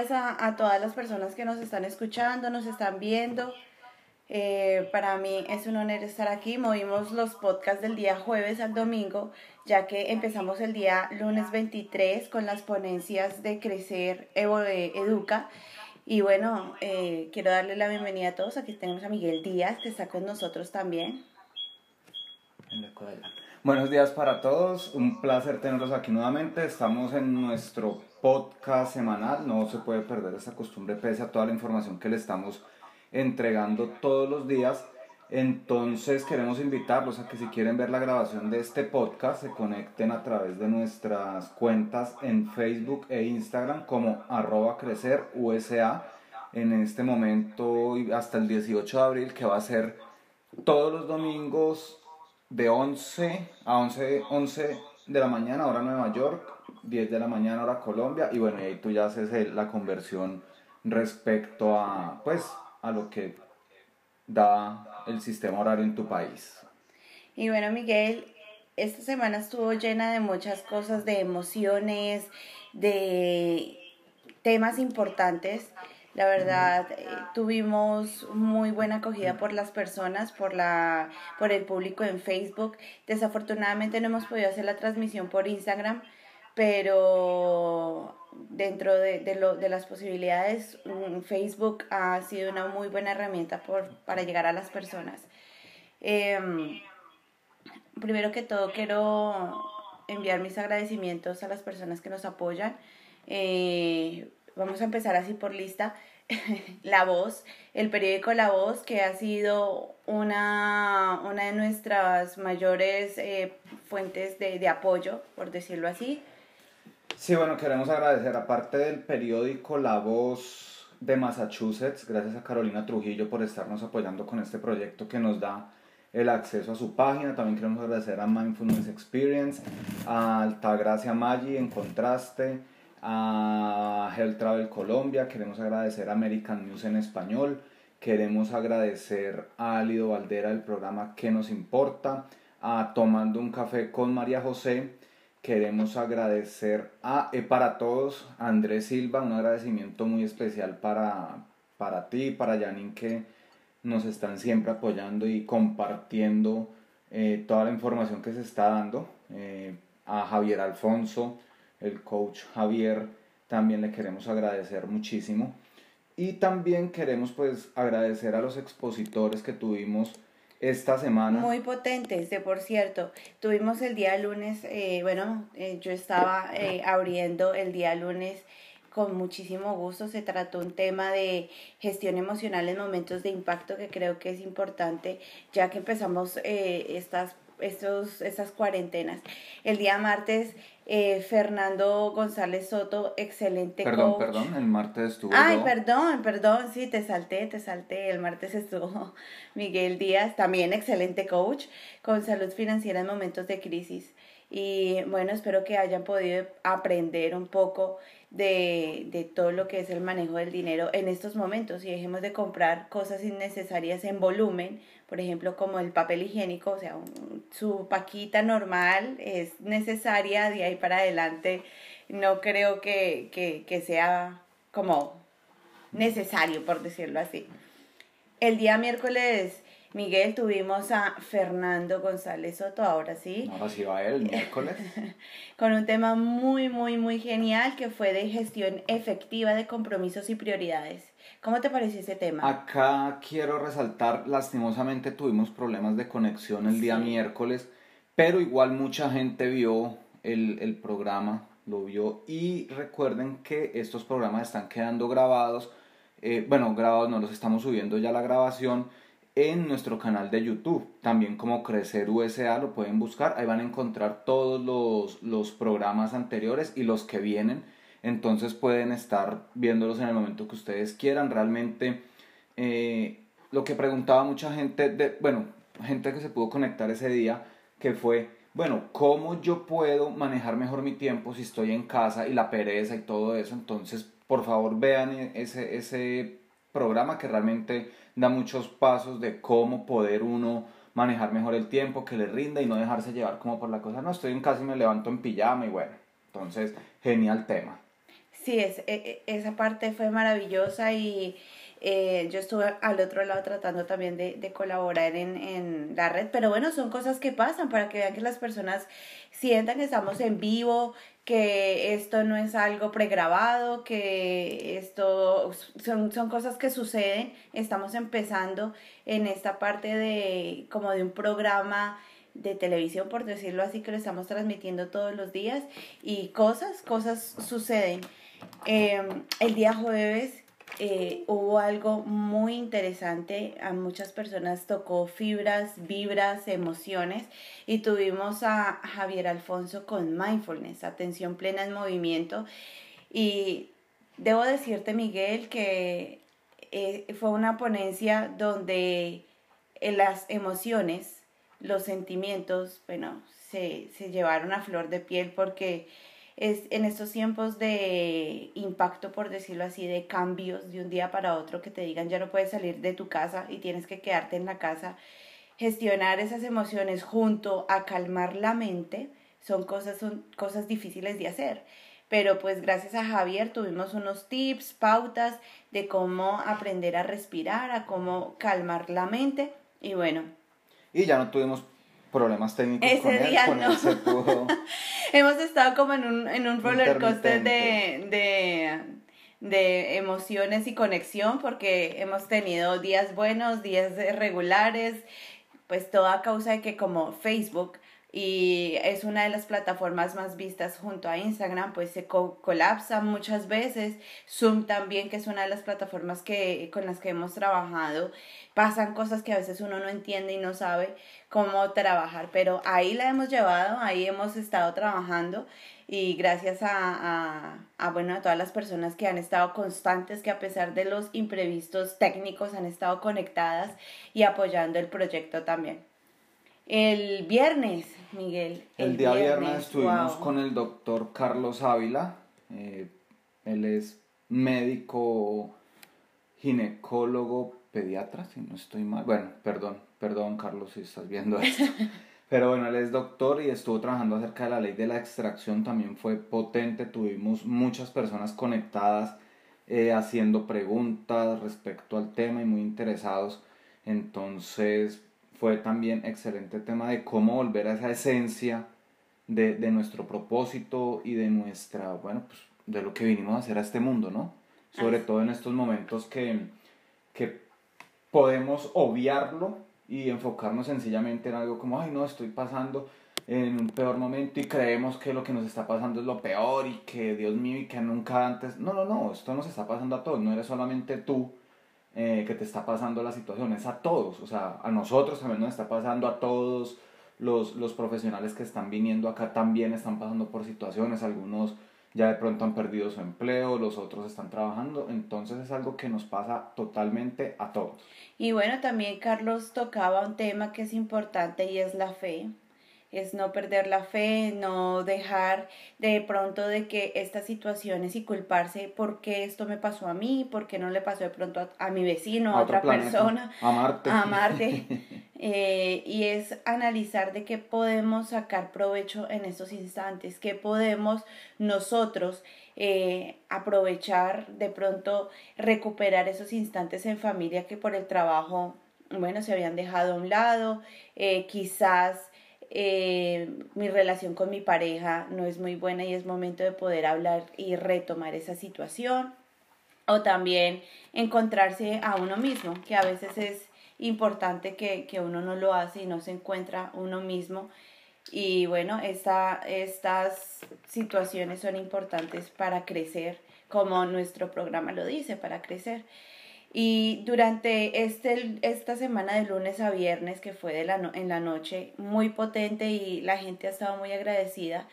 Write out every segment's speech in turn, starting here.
Buenos días a, todas las personas que nos están escuchando, nos están viendo. Eh, para mí es un honor estar aquí. Movimos los podcasts del día jueves al domingo, ya que empezamos el día lunes 23 con las ponencias de Crecer Evo, Educa. Y bueno, eh, quiero darle la bienvenida a todos. Aquí tenemos a Miguel Díaz, que está con nosotros también. Buenos días para todos, un placer tenerlos aquí nuevamente. Estamos en nuestro podcast semanal, no se puede perder esa costumbre pese a toda la información que le estamos entregando todos los días. Entonces queremos invitarlos a que si quieren ver la grabación de este podcast se conecten a través de nuestras cuentas en Facebook e Instagram como arroba crecer USA en este momento hasta el 18 de abril que va a ser todos los domingos de 11 a 11, 11 de la mañana, hora Nueva York, 10 de la mañana, hora Colombia, y bueno, y ahí tú ya haces la conversión respecto a, pues, a lo que da el sistema horario en tu país. Y bueno, Miguel, esta semana estuvo llena de muchas cosas, de emociones, de temas importantes. La verdad, eh, tuvimos muy buena acogida por las personas, por, la, por el público en Facebook. Desafortunadamente no hemos podido hacer la transmisión por Instagram, pero dentro de, de, lo, de las posibilidades, Facebook ha sido una muy buena herramienta por, para llegar a las personas. Em, primero que todo, quiero enviar mis agradecimientos a las personas que nos apoyan. Eh, vamos a empezar así por lista, La Voz, el periódico La Voz, que ha sido una, una de nuestras mayores eh, fuentes de, de apoyo, por decirlo así. Sí, bueno, queremos agradecer, aparte del periódico La Voz de Massachusetts, gracias a Carolina Trujillo por estarnos apoyando con este proyecto que nos da el acceso a su página. También queremos agradecer a Mindfulness Experience, a Altagracia Maggi en Contraste, a Health Travel Colombia, queremos agradecer a American News en español, queremos agradecer a Alido Valdera del programa ¿Qué nos importa? a Tomando un café con María José, queremos agradecer a E para todos, Andrés Silva, un agradecimiento muy especial para, para ti, para Janine que nos están siempre apoyando y compartiendo eh, toda la información que se está dando, eh, a Javier Alfonso, el coach Javier, también le queremos agradecer muchísimo. Y también queremos pues agradecer a los expositores que tuvimos esta semana. Muy potentes, de por cierto. Tuvimos el día lunes, eh, bueno, eh, yo estaba eh, abriendo el día lunes con muchísimo gusto. Se trató un tema de gestión emocional en momentos de impacto que creo que es importante, ya que empezamos estas, estos, estas cuarentenas. El día martes eh, Fernando González Soto, excelente perdón, Perdón, el martes estuvo. Ay, perdón, perdón, sí, te salté, te salté. El martes estuvo Miguel Díaz, también excelente coach, con salud financiera en momentos de crisis. Y bueno, espero que hayan podido aprender un poco de, de todo lo que es el manejo del dinero en estos momentos y dejemos de comprar cosas innecesarias en volumen por ejemplo, como el papel higiénico, o sea, su paquita normal es necesaria de ahí para adelante. No creo que, que, que sea como necesario, por decirlo así. El día miércoles, Miguel, tuvimos a Fernando González Soto, ahora sí. Ahora sí va él, miércoles. con un tema muy, muy, muy genial que fue de gestión efectiva de compromisos y prioridades. ¿Cómo te pareció ese tema? Acá quiero resaltar, lastimosamente tuvimos problemas de conexión el día miércoles, pero igual mucha gente vio el, el programa, lo vio y recuerden que estos programas están quedando grabados, eh, bueno, grabados no los estamos subiendo ya la grabación en nuestro canal de YouTube, también como Crecer USA lo pueden buscar, ahí van a encontrar todos los, los programas anteriores y los que vienen entonces pueden estar viéndolos en el momento que ustedes quieran. Realmente, eh, lo que preguntaba mucha gente, de, bueno, gente que se pudo conectar ese día, que fue, bueno, ¿cómo yo puedo manejar mejor mi tiempo si estoy en casa y la pereza y todo eso? Entonces, por favor, vean ese, ese programa que realmente da muchos pasos de cómo poder uno manejar mejor el tiempo, que le rinda y no dejarse llevar como por la cosa, no, estoy en casa y me levanto en pijama y bueno, entonces, genial tema. Sí, es, e, e, esa parte fue maravillosa y eh, yo estuve al otro lado tratando también de, de colaborar en, en, la red, pero bueno, son cosas que pasan para que vean que las personas sientan que estamos en vivo, que esto no es algo pregrabado, que esto son, son cosas que suceden. Estamos empezando en esta parte de como de un programa de televisión, por decirlo así, que lo estamos transmitiendo todos los días y cosas, cosas suceden. Em, el día jueves eh, hubo algo muy interesante, a muchas personas tocó fibras, vibras, emociones y tuvimos a Javier Alfonso con mindfulness, atención plena en movimiento. Y debo decirte Miguel que eh, fue una ponencia donde las emociones, los sentimientos, bueno, se, se llevaron a flor de piel porque es en estos tiempos de impacto, por decirlo así, de cambios de un día para otro, que te digan ya no puedes salir de tu casa y tienes que quedarte en la casa, gestionar esas emociones junto a calmar la mente, son cosas, son cosas difíciles de hacer. Pero pues gracias a Javier tuvimos unos tips, pautas de cómo aprender a respirar, a cómo calmar la mente y bueno. Y ya no tuvimos problemas técnicos Ese con él, día con no. él se pudo... Hemos estado como en un, en un roller coaster de, de, de emociones y conexión porque hemos tenido días buenos, días regulares, pues todo a causa de que como Facebook y es una de las plataformas más vistas junto a Instagram, pues se co- colapsa muchas veces. Zoom también, que es una de las plataformas que, con las que hemos trabajado, pasan cosas que a veces uno no entiende y no sabe cómo trabajar, pero ahí la hemos llevado, ahí hemos estado trabajando y gracias a, a, bueno, a todas las personas que han estado constantes, que a pesar de los imprevistos técnicos han estado conectadas y apoyando el proyecto también. El viernes, Miguel. El, día viernes, estuvimos wow. con el doctor Carlos Ávila. eh, él es médico, ginecólogo, pediatra, si no estoy mal. Bueno, perdón, perdón Carlos si estás viendo esto. Pero bueno, él es doctor y estuvo trabajando acerca de la ley de la extracción, también fue potente, tuvimos muchas personas conectadas eh, haciendo preguntas respecto al tema y muy interesados. Entonces fue también excelente tema de cómo volver a esa esencia de, de nuestro propósito y de nuestra, bueno, pues de lo que vinimos a hacer a este mundo, ¿no? Sobre Así. todo en estos momentos que, que podemos obviarlo y enfocarnos sencillamente en algo como, ay, no, estoy pasando en un peor momento y creemos que lo que nos está pasando es lo peor y que Dios mío y que nunca antes. No, no, no, esto nos está pasando a todos, no eres solamente tú eh, que te está pasando la situación, es a todos, o sea, a nosotros también nos está pasando, a todos los, los profesionales que están viniendo acá también están pasando por situaciones, algunos ya de pronto han perdido su empleo, los otros están trabajando, entonces es algo que nos pasa totalmente a todos. Y bueno, también Carlos tocaba un tema que es importante y es la fe. Es no perder la fe, no dejar de pronto de que estas situaciones y culparse por qué esto me pasó a mí, por qué no le pasó de pronto a, a mi vecino, a, otra planeta, persona, a Marte. a Marte. Eh, y es analizar de qué podemos sacar provecho en estos instantes, qué podemos nosotros eh, aprovechar, de pronto recuperar esos instantes en familia que por el trabajo, bueno, se habían dejado a un lado, eh, quizás eh, mi relación con mi pareja no es muy buena y es momento de poder hablar y retomar esa situación. O también encontrarse a uno mismo, que a veces es importante que, que uno no lo hace y no se encuentra uno mismo. Y bueno, esta, estas situaciones son importantes para crecer, como nuestro programa lo dice, para crecer. Y durante este, esta semana de lunes a viernes, que fue de la no- en la noche, muy potente y la gente ha estado muy agradecida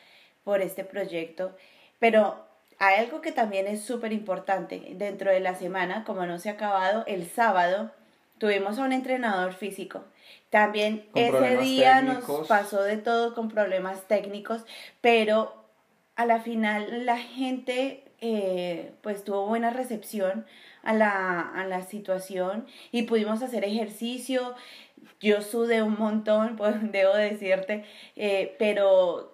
por este proyecto. Pero hay algo que también es súper importante. Dentro de la semana, como no se ha acabado, el sábado tuvimos a un entrenador físico. También Con ese día técnicos. nos pasó de todo con problemas técnicos, pero a la final la gente eh, pues tuvo buena recepción a la, a la situación y pudimos hacer ejercicio. Yo sudé un montón, pues debo decirte, eh, pero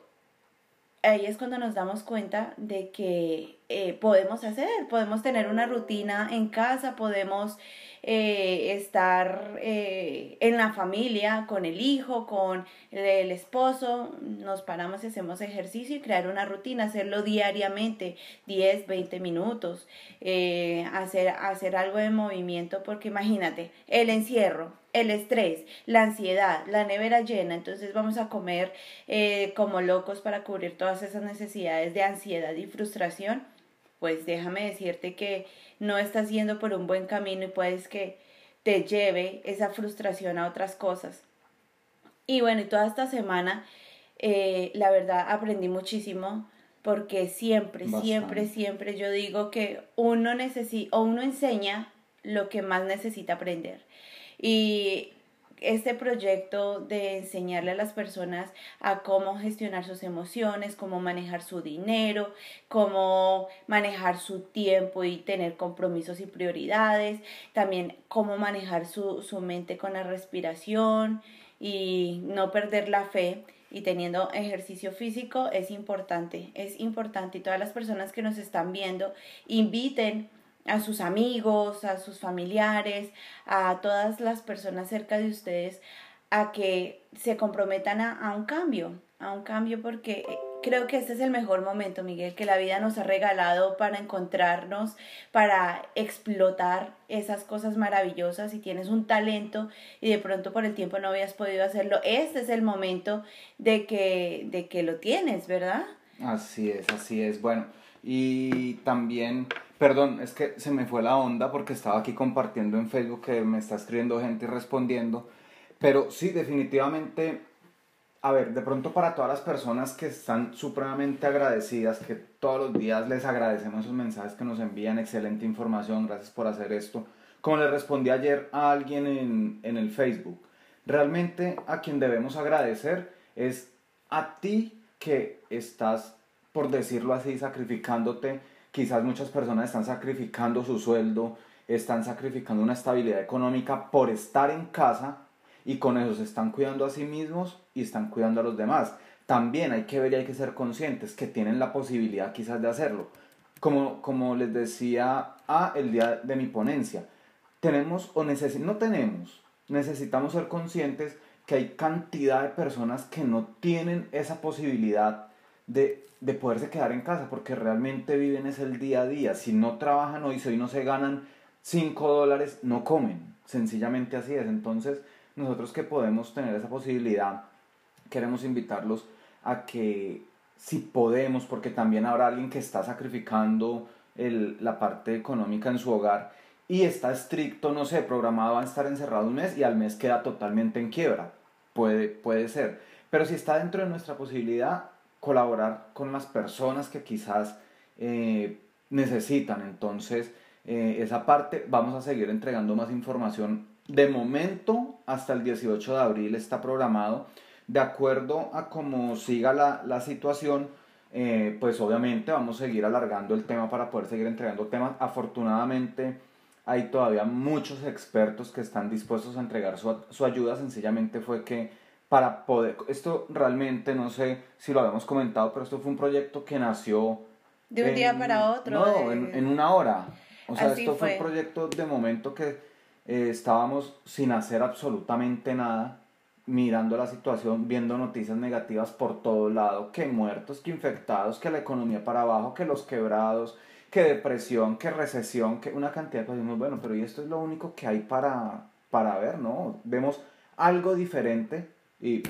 ahí es cuando nos damos cuenta de que eh, podemos hacer, podemos tener una rutina en casa, podemos eh, estar eh, en la familia, con el hijo, con el, esposo, nos paramos y hacemos ejercicio y crear una rutina, hacerlo diariamente, 10, 20 minutos, eh, hacer, hacer algo de movimiento, porque imagínate, el encierro, el estrés, la ansiedad, la nevera llena, entonces vamos a comer eh, como locos para cubrir todas esas necesidades de ansiedad y frustración, pues déjame decirte que no estás yendo por un buen camino y puedes que te lleve esa frustración a otras cosas. Y bueno, y toda esta semana, eh, la verdad, aprendí muchísimo porque siempre, Bastante. siempre, siempre yo digo que uno necesita, o uno enseña lo que más necesita aprender. Y este proyecto de enseñarle a las personas a cómo gestionar sus emociones, cómo manejar su dinero, cómo manejar su tiempo y tener compromisos y prioridades, también cómo manejar su, su mente con la respiración y no perder la fe. Y teniendo ejercicio físico es importante, es importante. Y todas las personas que nos están viendo inviten a sus amigos, a sus familiares, a todas las personas cerca de ustedes a que se comprometan a, un cambio, a un cambio porque eh, creo que este es el mejor momento, Miguel, que la vida nos ha regalado para encontrarnos, para explotar esas cosas maravillosas. Si tienes un talento y de pronto por el tiempo no habías podido hacerlo, este es el momento de que, de que lo tienes, ¿verdad? Así es, así es. Bueno, y también, perdón, es que se me fue la onda porque estaba aquí compartiendo en Facebook que me está escribiendo gente y respondiendo. Pero sí, definitivamente, a ver, de pronto para todas las personas que están supremamente agradecidas, que todos los días les agradecemos esos mensajes que nos envían, excelente información, gracias por hacer esto. Como le respondí ayer a alguien en, en el Facebook, realmente a quien debemos agradecer es a ti que estás, por decirlo así, sacrificándote. Quizás muchas personas están sacrificando su sueldo, están sacrificando una estabilidad económica por estar en casa y con eso se están cuidando a sí mismos y están cuidando a los demás. También hay que ver y hay que ser conscientes que tienen la posibilidad quizás de hacerlo. Como, como les decía el día de mi ponencia, tenemos o no tenemos, necesitamos ser conscientes que hay cantidad de personas que no tienen esa posibilidad de, de poderse quedar en casa porque realmente viven es el día a día. Si no trabajan hoy, si hoy no se ganan 5 dólares, no comen. Sencillamente así es. Entonces, nosotros que podemos tener esa posibilidad, queremos invitarlos a que si podemos, porque también habrá alguien que está sacrificando el, la parte económica en su hogar y está estricto, no sé, programado a estar encerrado un mes y al mes queda totalmente en quiebra. Puede, puede ser. Pero si está dentro de nuestra posibilidad, colaborar con las personas que quizás eh, necesitan. Entonces, eh, esa parte vamos a seguir entregando más información. De momento, hasta el 18 de abril está programado. De acuerdo a cómo siga la, la situación, eh, pues obviamente vamos a seguir alargando el tema para poder seguir entregando temas. Afortunadamente, hay todavía muchos expertos que están dispuestos a entregar su, su ayuda. Sencillamente fue que para poder, esto realmente no sé si lo habíamos comentado, pero esto fue un proyecto que nació De un en- día para otro. No, de- en, en una hora. O sea, Así esto fue. fue. un proyecto de momento que eh, estábamos sin hacer absolutamente nada, mirando la situación, viendo noticias negativas por todo lado, que muertos, que infectados, que la economía para abajo, que los quebrados, que depresión, que recesión, que una cantidad de cosas. Bueno, pero ¿y esto es lo único que hay para, para ver? ¿No? Vemos algo diferente y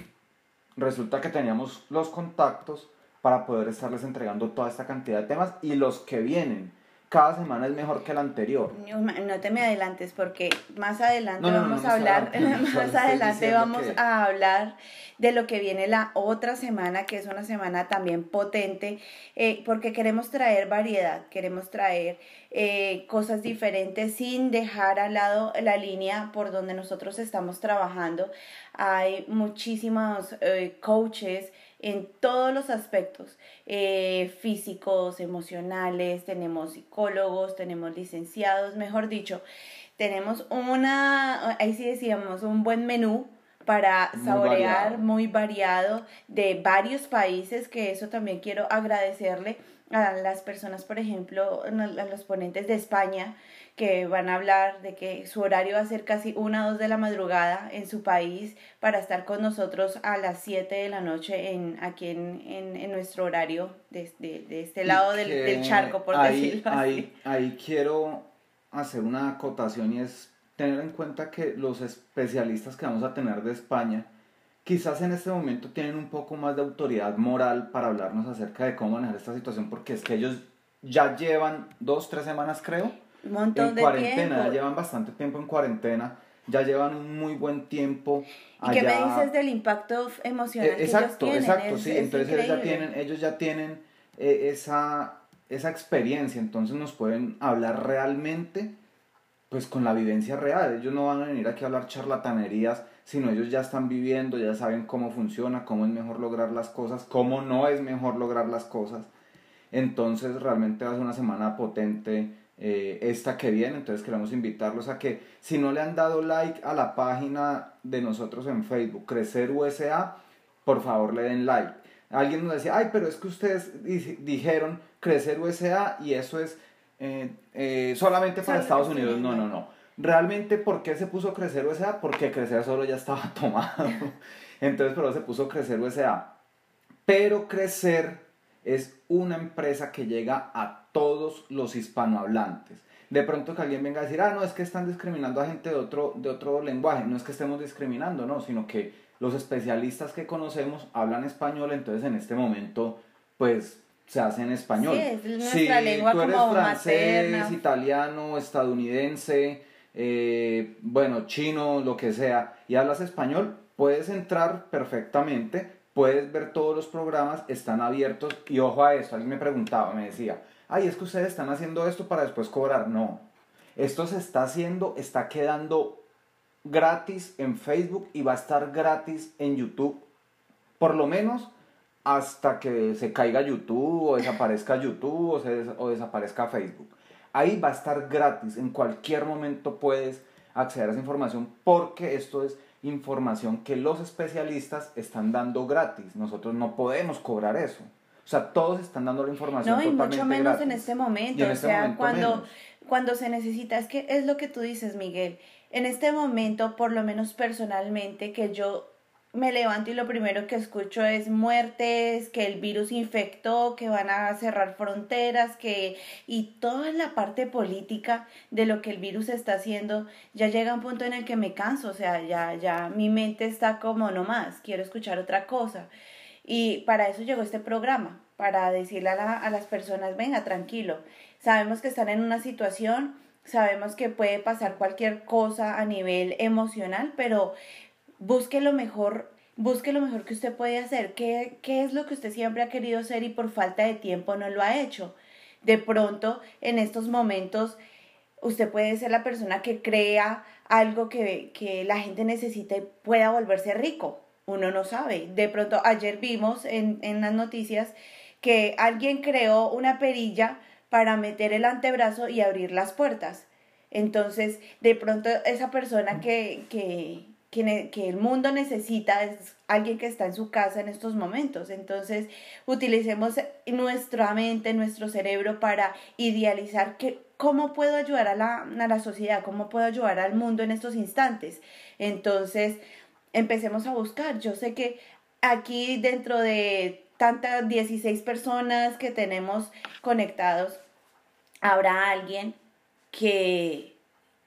resulta que teníamos los contactos para poder estarles entregando toda esta cantidad de temas y los que vienen. Cada semana es mejor que la anterior. No te me adelantes porque más adelante No, no, no, vamos a hablar, más adelante vamos que- a hablar de lo que viene la otra semana, que es una semana también potente, eh, porque queremos traer variedad, queremos traer eh, cosas diferentes sin dejar al lado la línea por donde nosotros estamos trabajando. Hay muchísimos eh, coaches en todos los aspectos, eh, físicos, emocionales, tenemos psicólogos, tenemos licenciados, mejor dicho, tenemos una, ahí sí decíamos, un buen menú para Muy saborear, variado. muy variado de varios países, que eso también quiero agradecerle a las personas, por ejemplo, a los ponentes de España, que van a hablar de que su horario va a ser casi una o dos de la madrugada en su país para estar con nosotros a las 7 de la noche en, aquí en, en, en nuestro horario de, de, de este lado del charco, por ahí, decirlo así. ahí, ahí quiero hacer una acotación y es tener en cuenta que los especialistas que vamos a tener de España quizás en este momento tienen un poco más de autoridad moral para hablarnos acerca de cómo manejar esta situación porque es que ellos ya llevan dos, tres semanas creo Un montón en de cuarentena, ya llevan bastante tiempo en cuarentena, ya llevan un muy buen tiempo. ¿Y qué me dices del impacto emocional Eh, que exacto, ellos tienen? exacto, Es- sí. es Entonces ellos ya tienen, ellos ya tienen eh, esa, esa experiencia, entonces nos pueden hablar realmente, pues con la vivencia real. Ellos no van a venir aquí a hablar charlatanerías, sino ellos ya están viviendo, ya saben cómo funciona, cómo es mejor lograr las cosas, cómo no es mejor lograr las cosas. Entonces realmente va a ser una semana potente eh, esta que viene, entonces queremos invitarlos a que si no le han dado like a la página de nosotros en Facebook, Crecer USA, por favor le den like. Alguien nos decía, ay, pero es que ustedes di- dijeron Crecer USA y eso es eh, eh, solamente para Estados Unidos. No, no, no. Realmente, ¿por qué se puso Crecer USA? Porque Crecer solo ya estaba tomado. Entonces, pero se puso Crecer USA. Pero Crecer es una empresa que llega a todos los hispanohablantes. De pronto que alguien venga a decir, ah, no, es que están discriminando a gente de otro, de otro lenguaje. No es que estemos discriminando, no, sino que los especialistas que conocemos hablan español, entonces en este momento, pues, se hace en español. Sí, es nuestra si lengua tú eres como francés, materna. italiano, estadounidense, eh, bueno, chino, lo que sea, y hablas español, puedes entrar perfectamente, puedes ver todos los programas, están abiertos, y ojo a esto, alguien me preguntaba, me decía, ay, es que ustedes están haciendo esto para después cobrar, no, esto se está haciendo, está quedando gratis en Facebook y va a estar gratis en YouTube, por lo menos hasta que se caiga YouTube o desaparezca YouTube o, se o desaparezca Facebook. Ahí va a estar gratis, en cualquier momento puedes acceder a esa información porque esto es información que los especialistas están dando gratis. Nosotros no podemos cobrar eso. O sea, todos están dando la información No, y totalmente mucho menos en este momento. En o este sea, momento cuando, menos. cuando se necesita, es que es lo que tú dices, Miguel. En este momento, por lo menos personalmente, que yo me levanto y lo primero que escucho es muertes, que el virus infectó, que van a cerrar fronteras, que y toda la parte política de lo que el virus está haciendo, ya llega un punto en el que me canso, o sea, ya ya mi mente está como no más, quiero escuchar otra cosa. Y para eso llegó este programa, para decirle a, la- a las personas, venga, tranquilo, sabemos que están en una situación, sabemos que puede pasar cualquier cosa a nivel emocional, pero busque lo mejor, busque lo mejor que usted puede hacer, ¿Qué, qué es lo que usted siempre ha querido hacer y por falta de tiempo no lo ha hecho. De pronto, en estos momentos, usted puede ser la persona que crea algo que, que la gente necesita y pueda volverse rico. Uno no sabe. De pronto, ayer vimos en, en las noticias que alguien creó una perilla para meter el antebrazo y abrir las puertas. Entonces, de pronto, esa persona que, que, que, ne- que el mundo necesita es alguien que está en su casa en estos momentos. Entonces, utilicemos nuestra mente, nuestro cerebro para idealizar que, cómo puedo ayudar a la, a la sociedad, cómo puedo ayudar al mundo en estos instantes. Entonces, empecemos a buscar. Yo sé que aquí dentro de tantas 16 personas que tenemos conectados, habrá alguien que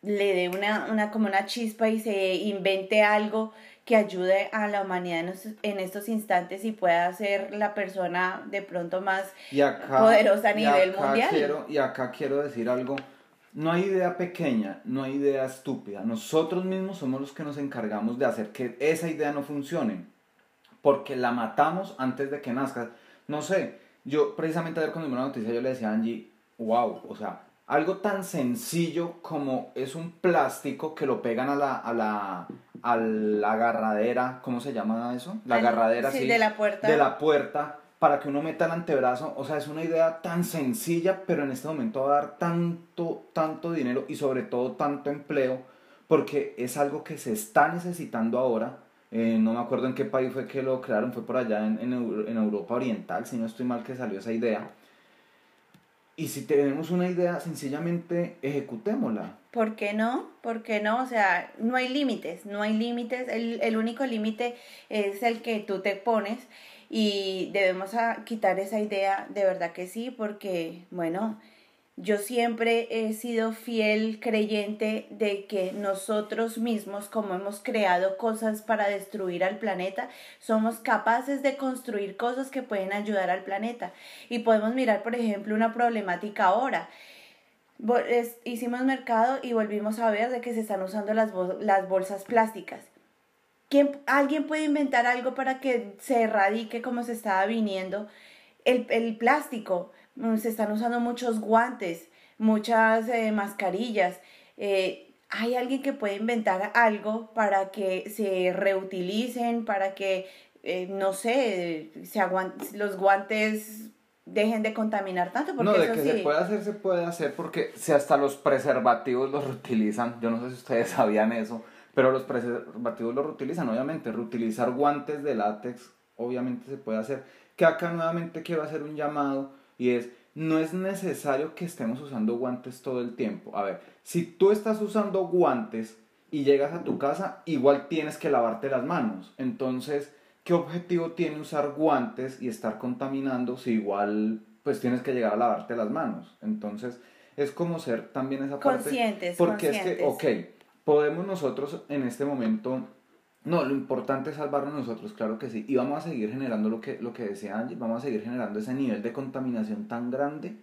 le dé una, una como una chispa y se invente algo que ayude a la humanidad en estos, en estos instantes y pueda ser la persona de pronto más Y acá, poderosa a y nivel acá mundial. Quiero, y acá quiero decir algo. No hay idea pequeña, no hay idea estúpida. Nosotros mismos somos los que nos encargamos de hacer que esa idea no funcione. Porque la matamos antes de que nazca. No sé, yo precisamente ayer cuando vi una noticia yo le decía a Angie, wow, o sea, algo tan sencillo como es un plástico que lo pegan a la, a la, a la agarradera, ¿cómo se llama eso? La agarradera, sí, sí, de la puerta. de la puerta para que uno meta el antebrazo. O sea, es una idea tan sencilla, pero en este momento va a dar tanto, tanto dinero y sobre todo tanto empleo, porque es algo que se está necesitando ahora. Eh, no me acuerdo en qué país fue que lo crearon, fue por allá en, en, en Europa Oriental, si no estoy mal que salió esa idea. Y si tenemos una idea, sencillamente ejecutémosla. ¿Por qué no? ¿Por qué no? O sea, no hay límites, no hay límites. El, el único límite es el que tú te pones y debemos a quitar esa idea, de verdad que sí, porque, bueno, yo siempre he sido fiel creyente de que nosotros mismos, como hemos creado cosas para destruir al planeta, somos capaces de construir cosas que pueden ayudar al planeta. Y podemos mirar, por ejemplo, una problemática ahora. Hicimos mercado y volvimos a ver de que se están usando las, las bolsas plásticas. ¿Quién, ¿Alguien puede inventar algo para que se erradique como se estaba viniendo? El, el plástico, se están usando muchos guantes, muchas eh, mascarillas. eh, ¿Hay alguien que puede inventar algo para que se reutilicen, para que, eh, no sé, se los guantes dejen de contaminar tanto? Porque no, de eso que sí. se puede hacer, se puede hacer porque si hasta los preservativos los reutilizan, yo no sé si ustedes sabían eso, pero los preservativos los reutilizan, obviamente, reutilizar guantes de látex, obviamente se puede hacer. Que acá nuevamente quiero hacer un llamado y es, no es necesario que estemos usando guantes todo el tiempo. A ver, si tú estás usando guantes y llegas a tu casa, igual tienes que lavarte las manos. Entonces, ¿qué objetivo tiene usar guantes y estar contaminando si igual pues tienes que llegar a lavarte las manos? Entonces, es como ser también esa parte. Conscientes, Porque es que, ok, podemos nosotros en este momento, no, lo importante es salvarnos nosotros, claro que sí, y vamos a seguir generando lo que, lo que decía Angie, vamos a seguir generando ese nivel de contaminación tan grande.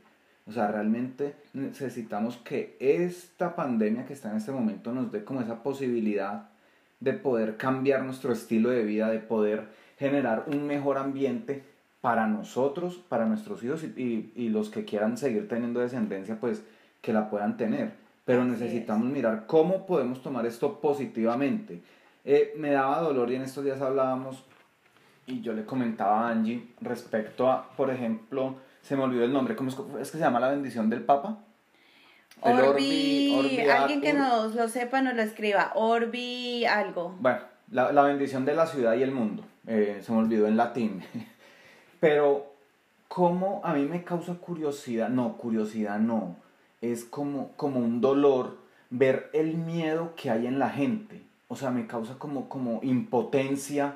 O sea, realmente necesitamos que esta pandemia que está en este momento nos dé como esa posibilidad de poder cambiar nuestro estilo de vida, de poder generar un mejor ambiente para nosotros, para nuestros hijos y, y- y los que quieran seguir teniendo descendencia, pues que la puedan tener. Pero necesitamos mirar cómo podemos tomar esto positivamente. Eh, me daba dolor y en estos días hablábamos y yo le comentaba a Angie respecto a, por ejemplo, se me olvidó el nombre, ¿cómo es, es que se llama la bendición del Papa? El Orbi, Orbi alguien que nos lo sepa nos lo escriba. Orbi algo. Bueno, la, la bendición de la ciudad y el mundo. Eh, se me olvidó en latín. Pero, ¿cómo a mí me causa curiosidad? No, curiosidad no. Es como, como un dolor ver el miedo que hay en la gente. O sea, me causa como, como impotencia.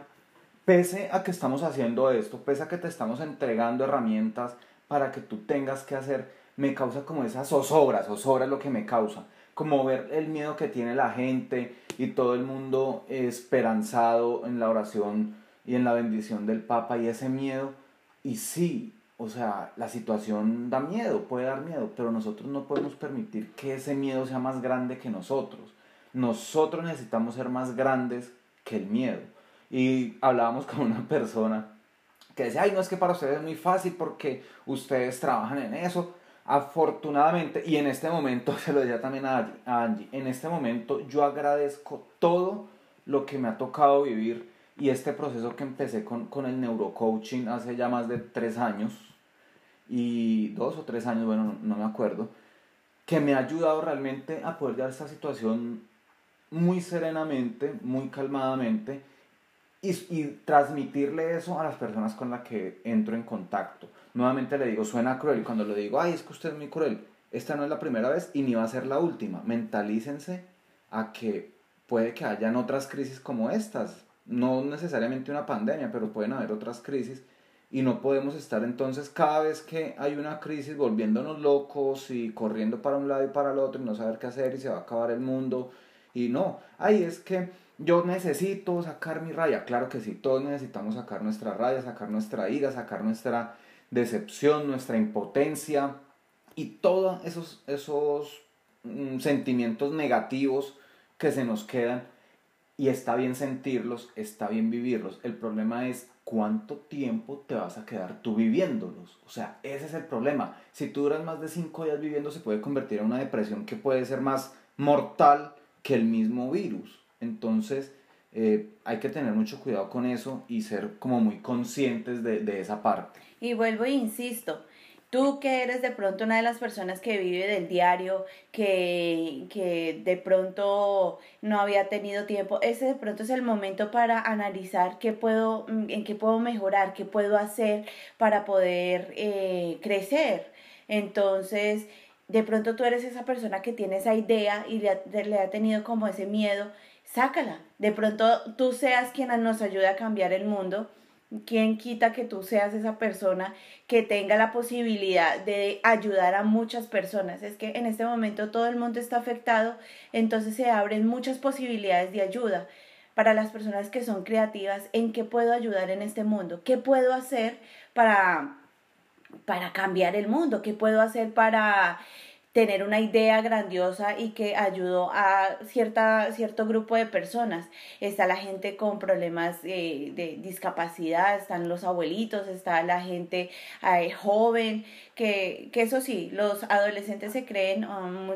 Pese a que estamos haciendo esto, pese a que te estamos entregando herramientas para que tú tengas que hacer, me causa como esa zozobra, zozobra lo que me causa. Como ver el miedo que tiene la gente y todo el mundo esperanzado en la oración y en la bendición del Papa y ese miedo. Y sí, o sea, la situación da miedo, puede dar miedo, pero nosotros no podemos permitir que ese miedo sea más grande que nosotros. Nosotros necesitamos ser más grandes que el miedo. Y hablábamos con una persona que decía, ay, no es que para ustedes es muy fácil porque ustedes trabajan en eso. Afortunadamente, y en este momento, se lo decía también a Angie, en este momento yo agradezco todo lo que me ha tocado vivir y este proceso que empecé con, con el neurocoaching hace ya más de tres años, y dos o tres años, bueno, no, no me acuerdo, que me ha ayudado realmente a poder llevar esta situación muy serenamente, muy calmadamente, y, transmitirle eso a las personas con las que entro en contacto. Nuevamente le digo, suena cruel, cuando le digo, ay, es que usted es muy cruel, esta no es la primera vez y ni va a ser la última. Mentalícense a que puede que hayan otras crisis como estas, no necesariamente una pandemia, pero pueden haber otras crisis y no podemos estar entonces cada vez que hay una crisis volviéndonos locos y corriendo para un lado y para el otro y no saber qué hacer y se va a acabar el mundo Y no, ahí es que yo necesito sacar mi raya. Claro que sí, todos necesitamos sacar nuestra raya, sacar nuestra ira, sacar nuestra decepción, nuestra impotencia y todos esos, esos mm, sentimientos negativos que se nos quedan. Y está bien sentirlos, está bien vivirlos. El problema es cuánto tiempo te vas a quedar tú viviéndolos. O sea, ese es el problema. Si tú duras más de cinco días viviendo, se puede convertir en una depresión que puede ser más mortal que el mismo virus. Entonces, eh, hay que tener mucho cuidado con eso y ser como muy conscientes de, de esa parte. Y vuelvo e insisto, Tú que eres de pronto una de las personas que vive del diario, que, que de pronto no había tenido tiempo, ese de pronto es el momento para analizar qué puedo, mm, en qué puedo mejorar, qué puedo hacer para poder eh, crecer. Entonces, de pronto tú eres esa persona que tiene esa idea y le ha, tenido como ese miedo, sácala. De pronto tú seas quien nos ayude a cambiar el mundo ¿Quién quita que tú seas esa persona que tenga la posibilidad de ayudar a muchas personas? Es que en este momento todo el mundo está afectado, entonces se abren muchas posibilidades de ayuda para las personas que son creativas. ¿En qué puedo ayudar en este mundo? ¿Qué puedo hacer para, para cambiar el mundo? ¿Qué puedo hacer para tener una idea grandiosa y que ayudó a cierta, cierto grupo de personas. Está la gente con problemas eh, de discapacidad, están los abuelitos, está la gente eh, joven, que, que, eso sí, los adolescentes se creen, um,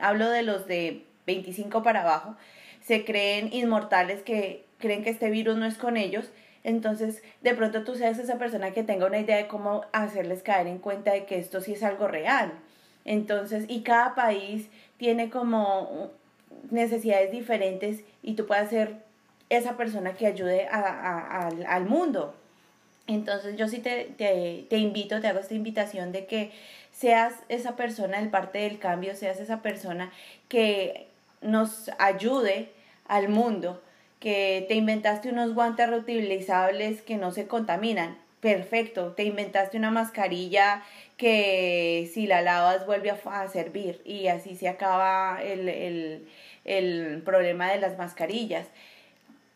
hablo de los de 25 para abajo, se creen inmortales que creen que este virus no es con ellos. Entonces, de pronto tú seas esa persona que tenga una idea de cómo hacerles caer en cuenta de que esto sí es algo real. Entonces, y cada país tiene como necesidades diferentes y tú puedes ser esa persona que ayude al mundo. Entonces yo sí te, te, te, invito, te hago esta invitación de que seas esa persona del parte del cambio, seas esa persona que nos ayude al mundo, que te inventaste unos guantes reutilizables que no se contaminan. Perfecto, te inventaste una mascarilla que si la lavas vuelve a, servir y así se acaba el, el, el problema de las mascarillas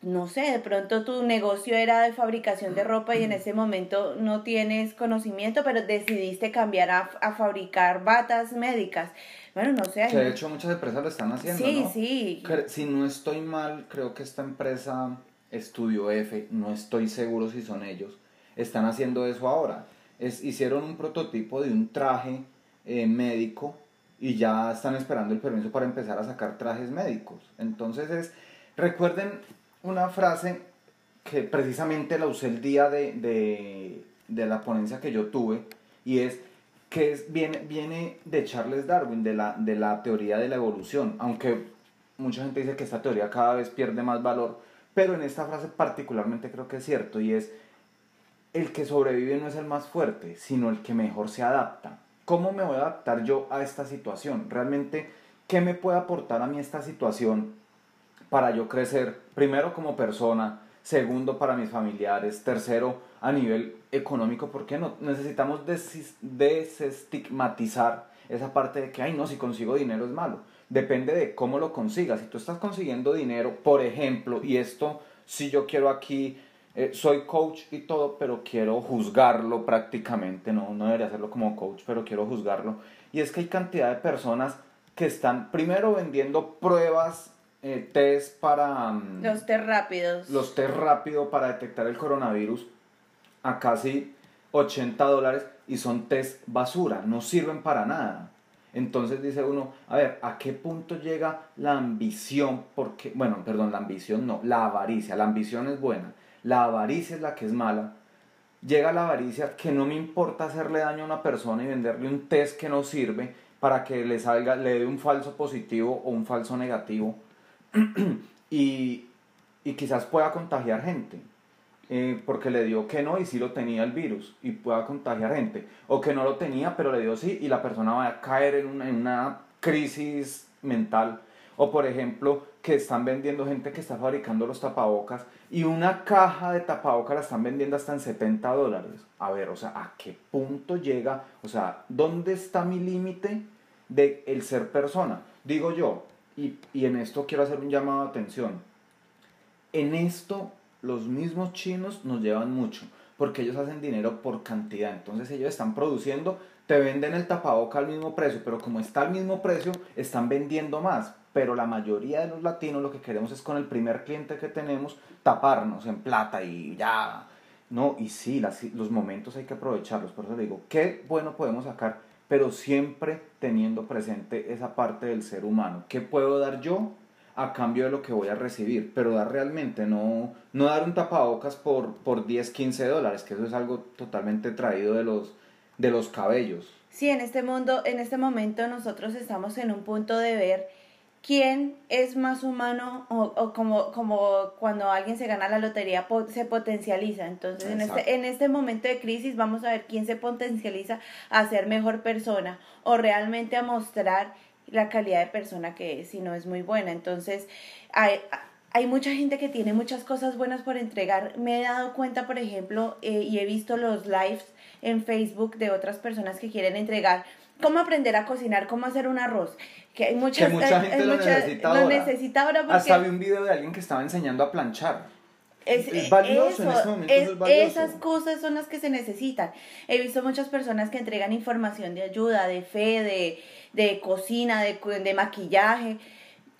no sé, de pronto tu negocio era de fabricación de ropa y en ese momento no tienes conocimiento, pero decidiste cambiar a, a fabricar batas médicas. Bueno, no sé. Que de hecho muchas empresas lo están haciendo. Sí, ¿no? sí. Si no estoy mal, creo que esta empresa Estudio F, no estoy seguro si son ellos, están haciendo eso ahora es, hicieron un prototipo de un traje eh, médico y ya están esperando el permiso para empezar a sacar trajes médicos. Entonces es, recuerden una frase que precisamente la usé el día de, de, de la ponencia que yo tuve y es que viene, viene de Charles Darwin, de la, de la teoría de la evolución, aunque mucha gente dice que esta teoría cada vez pierde más valor, pero en esta frase particularmente creo que es cierto y es el que sobrevive no es el más fuerte, sino el que mejor se adapta. ¿Cómo me voy a adaptar yo a esta situación? Realmente, ¿qué me puede aportar a mí esta situación para yo crecer? Primero como persona, segundo para mis familiares, tercero a nivel económico, ¿por qué no? Necesitamos desestigmatizar esa parte de que, ay no, si consigo dinero es malo. Depende de cómo lo consigas. Si tú estás consiguiendo dinero, por ejemplo, y esto, si yo quiero aquí eh, soy coach y todo, pero quiero juzgarlo prácticamente, no, no debería hacerlo como coach, pero quiero juzgarlo. Y es que hay cantidad de personas que están primero vendiendo pruebas, eh, test para... Mm, los test rápidos. Los test rápidos para detectar el coronavirus a casi 80 dólares y son test basura, no sirven para nada. Entonces dice uno, a ver, ¿a qué punto llega la ambición? Porque, bueno, perdón, la ambición no, la avaricia. La ambición es buena, la avaricia es la que es mala. Llega la avaricia que no me importa hacerle daño a una persona y venderle un test que no sirve para que le salga, le dé un falso positivo o un falso negativo y, y, quizás pueda contagiar gente. Eh, porque le dio que no y sí lo tenía el virus y pueda contagiar gente. O que no lo tenía pero le dio sí y la persona va a caer en una, en una crisis mental. O por ejemplo, que están vendiendo gente que está fabricando los tapabocas y una caja de tapabocas la están vendiendo hasta en 70 dólares. A ver, o sea, ¿a qué punto llega? O sea, ¿dónde está mi límite de el ser persona? Digo yo, y, y en esto quiero hacer un llamado de atención. En esto los mismos chinos nos llevan mucho, porque ellos hacen dinero por cantidad. Entonces ellos están produciendo, te venden el tapaboca al mismo precio, pero como está al mismo precio, están vendiendo más. Pero la mayoría de los latinos lo que queremos es con el primer cliente que tenemos taparnos en plata y ya. No, y sí, los momentos hay que aprovecharlos. Por eso digo, qué bueno podemos sacar, pero siempre teniendo presente esa parte del ser humano. ¿Qué puedo dar yo a cambio de lo que voy a recibir? Pero dar realmente, no, no dar un tapabocas por, por 10, 15 dólares, que eso es algo totalmente traído de los, de los cabellos. Sí, en este mundo, en este momento nosotros estamos en un punto de ver quién es más humano o, o como, como cuando alguien se gana la lotería po- se potencializa. Entonces, en este, en este momento de crisis vamos a ver quién se potencializa a ser mejor persona o realmente a mostrar la calidad de persona que es, si no es muy buena. Entonces, hay, hay mucha gente que tiene muchas cosas buenas por entregar. Me he dado cuenta, por ejemplo, eh, y he visto los lives en Facebook de otras personas que quieren entregar cómo aprender a cocinar, cómo hacer un arroz. Que hay muchas, que mucha gente hay lo mucha- necesita lo ahora. necesita ahora porque Hasta vi un video de alguien que estaba enseñando a planchar. es, es eh, valioso, en eso, este momento es- eso es valioso. esas cosas son las que se necesitan. He visto muchas personas que entregan información de ayuda, de fe, de, de cocina, de, de maquillaje,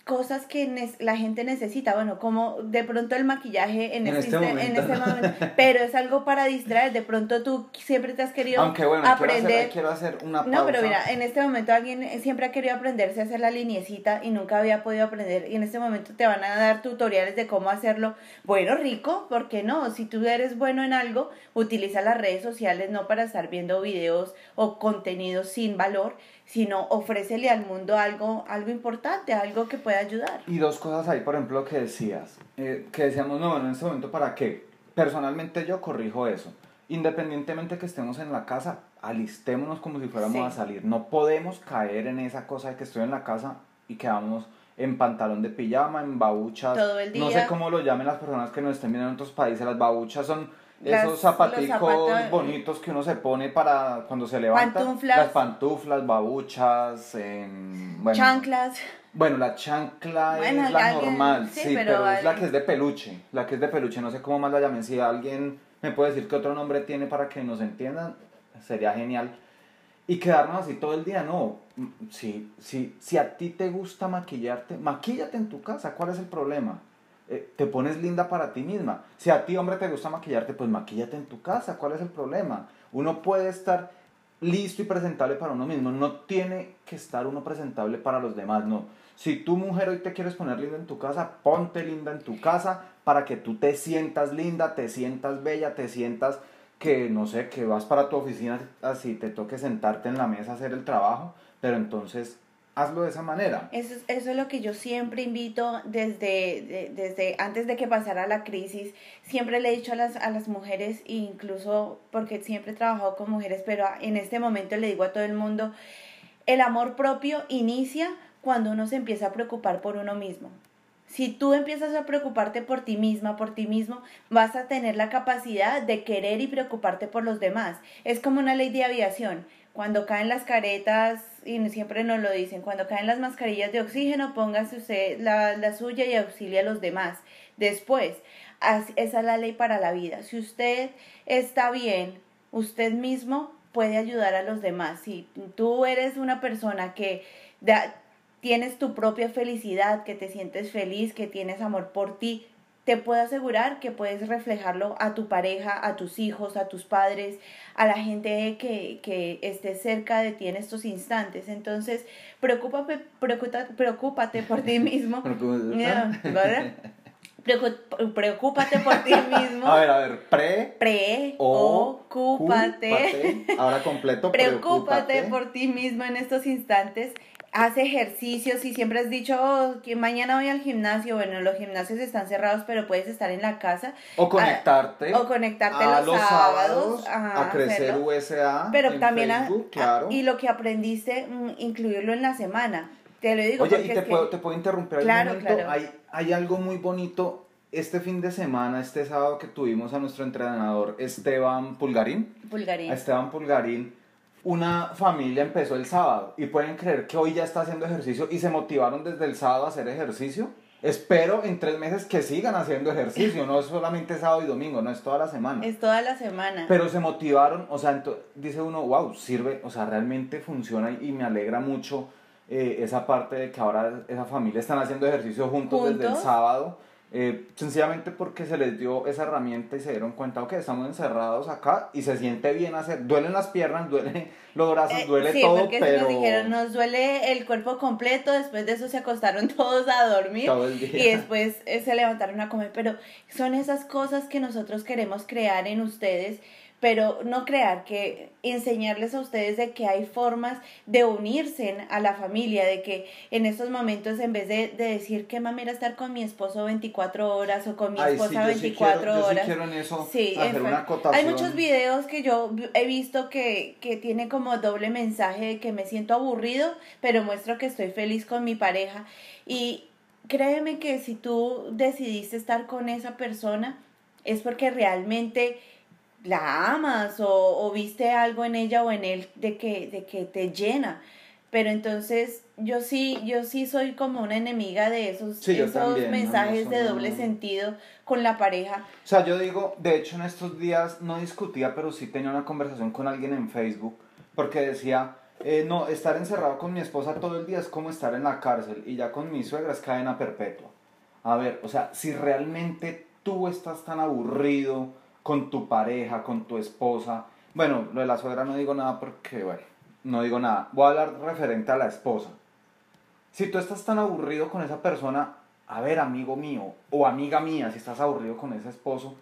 cosas que la gente necesita. Bueno, como de pronto el maquillaje en, En este, este en este momento, pero es algo para distraer. De pronto tú siempre te has querido Aunque bueno, aprender. quiero, hacer, quiero hacer una pausa. No, pero mira, en este momento alguien siempre ha querido aprenderse a hacer la liniecita y nunca había podido aprender y en este momento te van a dar tutoriales de cómo hacerlo. Bueno, rico, ¿por qué no? Si tú eres bueno en algo, utiliza las redes sociales no para estar viendo videos o contenidos sin valor, sino ofrécele al mundo algo, algo importante, algo que pueda ayudar. Y dos cosas ahí, por ejemplo, que decías. eh, que decíamos, no, bueno, en este momento, ¿para qué? Personalmente yo corrijo eso. Independientemente que estemos en la casa, alistémonos como si fuéramos Sí. a salir. No podemos caer en esa cosa de que estoy en la casa y quedamos en pantalón de pijama, en babuchas. Todo el No sé día. cómo lo llamen las personas que nos estén viendo en otros países. Las babuchas son Las- esos zapaticos zapatos- bonitos que uno se pone para cuando se levanta. Pantuflas. Las pantuflas, babuchas, en, bueno, Chanclas. bueno, la chancla Bueno, es la alguien- normal, sí, sí, pero pero, es la que es de peluche, la que es de peluche, no sé cómo más la llamen, si alguien me puede decir qué otro nombre tiene para que nos entiendan, sería genial. Y quedarnos así todo el día, no, Mm, si, si, si a ti te gusta maquillarte, maquíllate en tu casa, ¿cuál es el problema? Eh, te pones linda para ti misma. Si a ti, hombre, te gusta maquillarte, pues maquíllate en tu casa, ¿cuál es el problema? Uno puede estar listo y presentable para uno mismo, no tiene que estar uno presentable para los demás, no. Si tú, mujer, hoy te quieres poner linda en tu casa, ponte linda en tu casa para que tú te sientas linda, te sientas bella, te sientas que, no sé, que vas para tu oficina, así te toque sentarte en la mesa a hacer el trabajo, pero entonces hazlo de esa manera. Eso es, eso es lo que yo siempre invito desde, de- desde antes de que pasara la crisis. Siempre le he dicho a las, a las mujeres, e incluso porque siempre he trabajado con mujeres, pero en este momento le digo a todo el mundo, el amor propio inicia cuando uno se empieza a preocupar por uno mismo. Si tú empiezas a preocuparte por ti misma, por ti mismo, vas a tener la capacidad de querer y preocuparte por los demás. Es como una ley de aviación. Cuando caen las caretas, y siempre nos lo dicen, cuando caen las mascarillas de oxígeno, póngase usted la, la suya y auxilie a los demás. Después, esa es la ley para la vida. Si usted está bien, usted mismo puede ayudar a los demás. Si tú eres una persona que da- tienes tu propia felicidad, que te sientes feliz, que tienes amor por ti, te puedo asegurar que puedes reflejarlo a tu pareja, a tus hijos, a tus padres, a la gente que, que esté cerca de ti en estos instantes. Entonces, preocúpate, preocúpate por ti mismo. Preocúpate por ti mismo. A ver, a ver, pre, o, cúpate. ahora completo, Preocúpate preocúpate. por ti mismo en estos instantes. Haz ejercicios y siempre has dicho "Oh, que mañana voy al gimnasio. Bueno, los gimnasios están cerrados, pero puedes estar en la casa. O conectarte. o conectarte a los sábados, ajá, a crecer hacerlo. USA. Pero en también, a- Facebook, a- claro. y lo que aprendiste, mm, incluirlo en la semana. Te lo digo Oye, porque y te es que- puedo, te puedo interrumpir Claro, claro. Hay, hay algo muy bonito. Este fin de semana, este sábado que tuvimos a nuestro entrenador Esteban Pulgarín. Pulgarín. A Esteban Pulgarín una familia empezó el sábado y pueden creer que hoy ya está haciendo ejercicio y se motivaron desde el sábado a hacer ejercicio. Espero en tres meses que sigan haciendo ejercicio, no es solamente sábado y domingo, no es toda la semana. Es toda la semana. Pero se motivaron, o sea, dice uno, wow, sirve, o sea, realmente funciona y me alegra mucho eh, esa parte de que ahora esa familia están haciendo ejercicio juntos, desde el sábado, eh, sencillamente porque se les dio esa herramienta y se dieron cuenta que estamos encerrados acá y se siente bien hacer, duelen las piernas, duelen los brazos, Eh, duele sí, todo, porque pero nos dijeron, nos duele el cuerpo completo, después de eso se acostaron todos a dormir y después eh, se levantaron a comer, pero son esas cosas que nosotros queremos crear en ustedes, pero no crear, que enseñarles a ustedes de que hay formas de unirse a la familia, de que en estos momentos en vez de, de decir que mamera estar con mi esposo 24 horas o con mi Ay, esposa sí 24 quiero- yo sí horas. en eso Sí, hacer en una fa- acotación. Hay muchos videos que yo he visto que, que tiene como doble mensaje de que me siento aburrido, pero muestro que estoy feliz con mi pareja. Y créeme que si tú decidiste estar con esa persona, es porque realmente la amas o, o viste algo en ella o en él de que, de que te llena. Pero entonces yo sí, yo sí soy como una enemiga de esos, Sí, esos también, ¿no? mensajes de no- doble sentido con la pareja. O sea, yo digo, de hecho en estos días no discutía, pero sí tenía una conversación con alguien en Facebook, porque decía, eh, no, estar encerrado con mi esposa todo el día es como estar en la cárcel y ya con mi suegra es cadena perpetua. A ver, o sea, si realmente tú estás tan aburrido con tu pareja, con tu esposa, bueno, lo de la suegra no digo nada porque, bueno, no digo nada, voy a hablar referente a la esposa. Si tú estás tan aburrido con esa persona, a ver, amigo mío o amiga mía, si estás aburrido con ese esposo,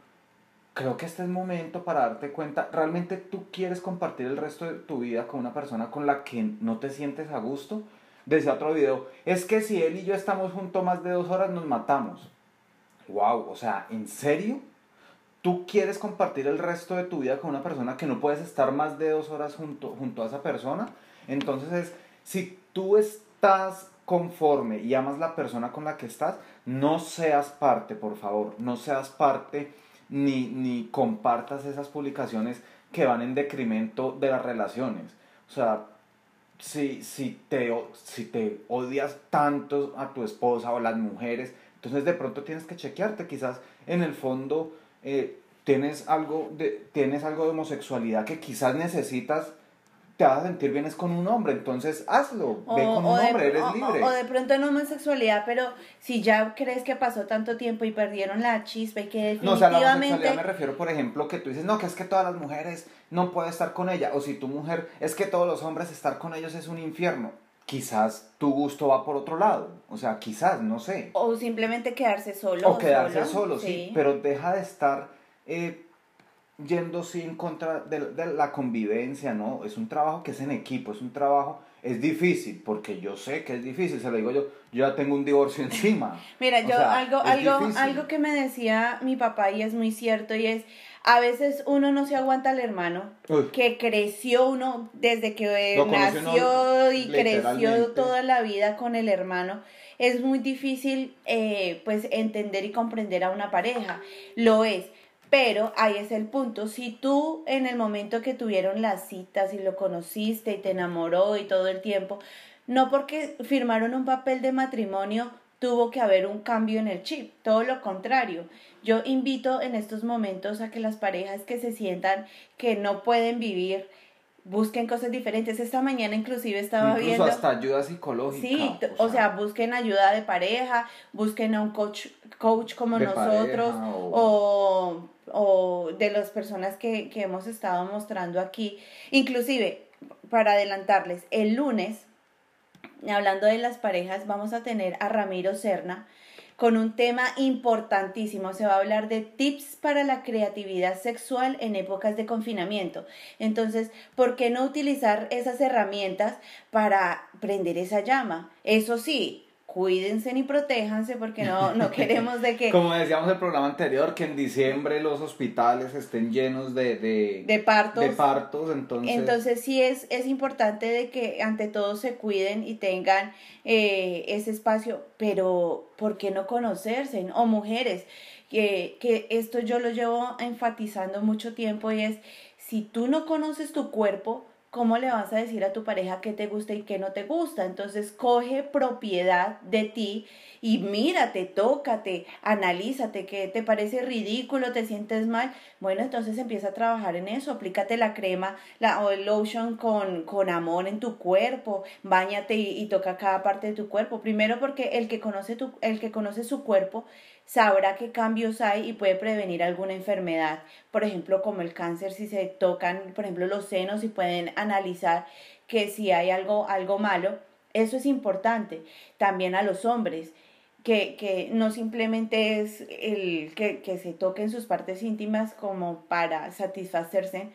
creo que este es momento para darte cuenta, realmente tú quieres compartir el resto de tu vida con una persona con la que no te sientes a gusto. Decía otro video, es que si él y yo estamos juntos más de dos horas nos matamos. Wow, o sea, ¿en serio? ¿Tú quieres compartir el resto de tu vida con una persona que no puedes estar más de dos horas junto, junto a esa persona? Entonces es, si tú estás conforme y amas la persona con la que estás, no seas parte, por favor, no seas parte ni, ni compartas esas publicaciones que van en decremento de las relaciones. O sea, si, si, te, si te odias tanto a tu esposa o las mujeres, entonces de pronto tienes que chequearte, quizás en el fondo eh, tienes, algo de, tienes algo de homosexualidad que quizás necesitas, te vas a sentir bien es con un hombre, entonces hazlo, ve con un de, hombre, eres o- libre. o de pronto en homosexualidad, pero si ya crees que pasó tanto tiempo y perdieron la chispa y que No, o sea, la definitivamente... homosexualidad me refiero, por ejemplo, que tú dices, no, que es que todas las mujeres no pueden estar con ella, o si tu mujer, es que todos los hombres estar con ellos es un infierno. Quizás tu gusto va por otro lado, o sea, quizás, no sé. O simplemente quedarse solo. O quedarse solo, sí, pero deja de estar eh, yendo sí en contra de, de la convivencia, ¿no? Es un trabajo que es en equipo, es un trabajo, es difícil, porque yo sé que es difícil, se lo digo yo, yo ya tengo un divorcio encima. Mira, O yo sea, algo, algo, difícil. algo que me decía mi papá y es muy cierto y es, a veces uno no se aguanta al hermano, Uy. que creció uno desde que eh, Lo nació y creció toda la vida con el hermano. Es muy difícil, eh, pues, entender y comprender a una pareja. Lo es. Pero ahí es el punto. Si tú en el momento que tuvieron las citas y lo conociste y te enamoró y todo el tiempo, no porque firmaron un papel de matrimonio tuvo que haber un cambio en el chip, todo lo contrario. Yo invito en estos momentos a que las parejas que se sientan que no pueden vivir busquen cosas diferentes. Esta mañana inclusive estaba Incluso viendo hasta ayuda psicológica. Sí, o sea, busquen ayuda de pareja, busquen a un coach, coach como nosotros pareja o, o de las personas que, que hemos estado mostrando aquí. Inclusive, para adelantarles, el lunes, hablando de las parejas, vamos a tener a Ramiro Serna con un tema importantísimo. Se va a hablar de tips para la creatividad sexual en épocas de confinamiento. Entonces, ¿por qué no utilizar esas herramientas para prender esa llama? Eso sí, cuídense y protéjanse porque no, no queremos de que... Como decíamos en el programa anterior, que en diciembre los hospitales estén llenos de, de, De partos. de partos, entonces... Entonces sí es, es importante de que ante todo se cuiden y tengan eh, ese espacio, pero ¿por qué no conocerse? O mujeres, que, que esto yo lo llevo enfatizando mucho tiempo y es, si tú no conoces tu cuerpo, ¿cómo le vas a decir a tu pareja qué te gusta y qué no te gusta? Entonces, coge propiedad de ti y mírate, tócate, analízate, qué te parece ridículo, te sientes mal. Bueno, entonces empieza a trabajar en eso, aplícate la crema la, o el lotion con, con amor en tu cuerpo, bañate y, toca cada parte de tu cuerpo. Primero porque el que conoce, tu, el que conoce su cuerpo sabrá qué cambios hay y puede prevenir alguna enfermedad, por ejemplo, como el cáncer, si se tocan, por ejemplo, los senos y pueden analizar que si hay algo, algo malo, eso es importante. También a los hombres, que, que no simplemente es el que, que se toquen sus partes íntimas como para satisfacerse,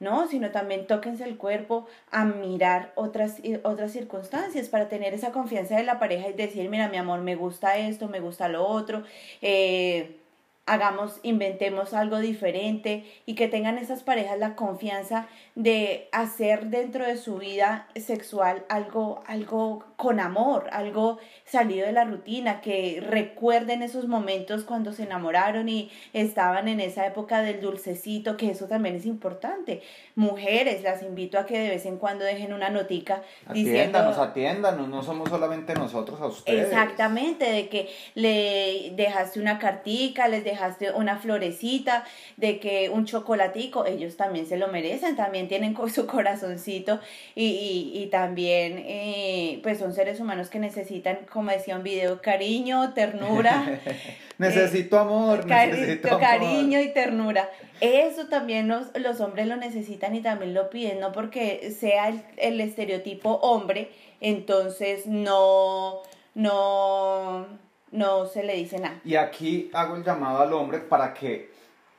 ¿no? Sino también tóquense el cuerpo a mirar otras, otras circunstancias para tener esa confianza de la pareja y decir, mira, mi amor, me gusta esto, me gusta lo otro, eh, hagamos, inventemos algo diferente y que tengan esas parejas la confianza de hacer dentro de su vida sexual algo, algo con amor, algo salido de la rutina, que recuerden esos momentos cuando se enamoraron y estaban en esa época del dulcecito, que eso también es importante. Mujeres, las invito a que de vez en cuando dejen una notica atiéndanos, atiéndanos, no somos solamente nosotros a ustedes. Exactamente, de que le dejaste una cartica, les dejaste una florecita, de que un chocolatico, ellos también se lo merecen, también tienen su corazoncito y, y, y también eh, pues son seres humanos que necesitan, como decía un video, cariño, ternura. necesito amor, cari necesito amor. cariño y ternura. Eso también los, los hombres lo necesitan y también lo piden, no porque sea el, el estereotipo hombre, entonces no, no, no se le dice nada. Y aquí hago el llamado al hombre para que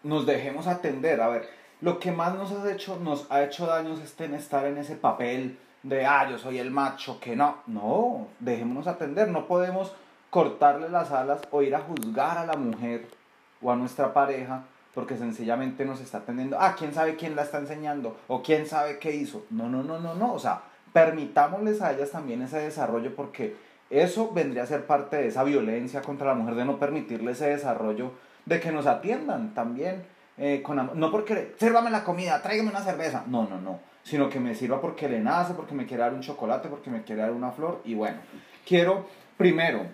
nos dejemos atender. A ver, lo que más nos ha hecho, nos ha hecho daños es en estar en ese papel de, ah, yo soy el macho, que no. No, dejémonos atender. No podemos cortarle las alas o ir a juzgar a la mujer o a nuestra pareja porque sencillamente nos está atendiendo. Ah, quién sabe quién la está enseñando o quién sabe qué hizo. No, no, no, no, no. O sea, permitámosles a ellas también ese desarrollo porque eso vendría a ser parte de esa violencia contra la mujer, de no permitirle ese desarrollo, de que nos atiendan también. Eh, con. No porque, sírvame la comida, tráigame una cerveza. No, no, no. Sino que me sirva porque le nace, porque me quiere dar un chocolate, porque me quiere dar una flor. Y bueno, quiero primero,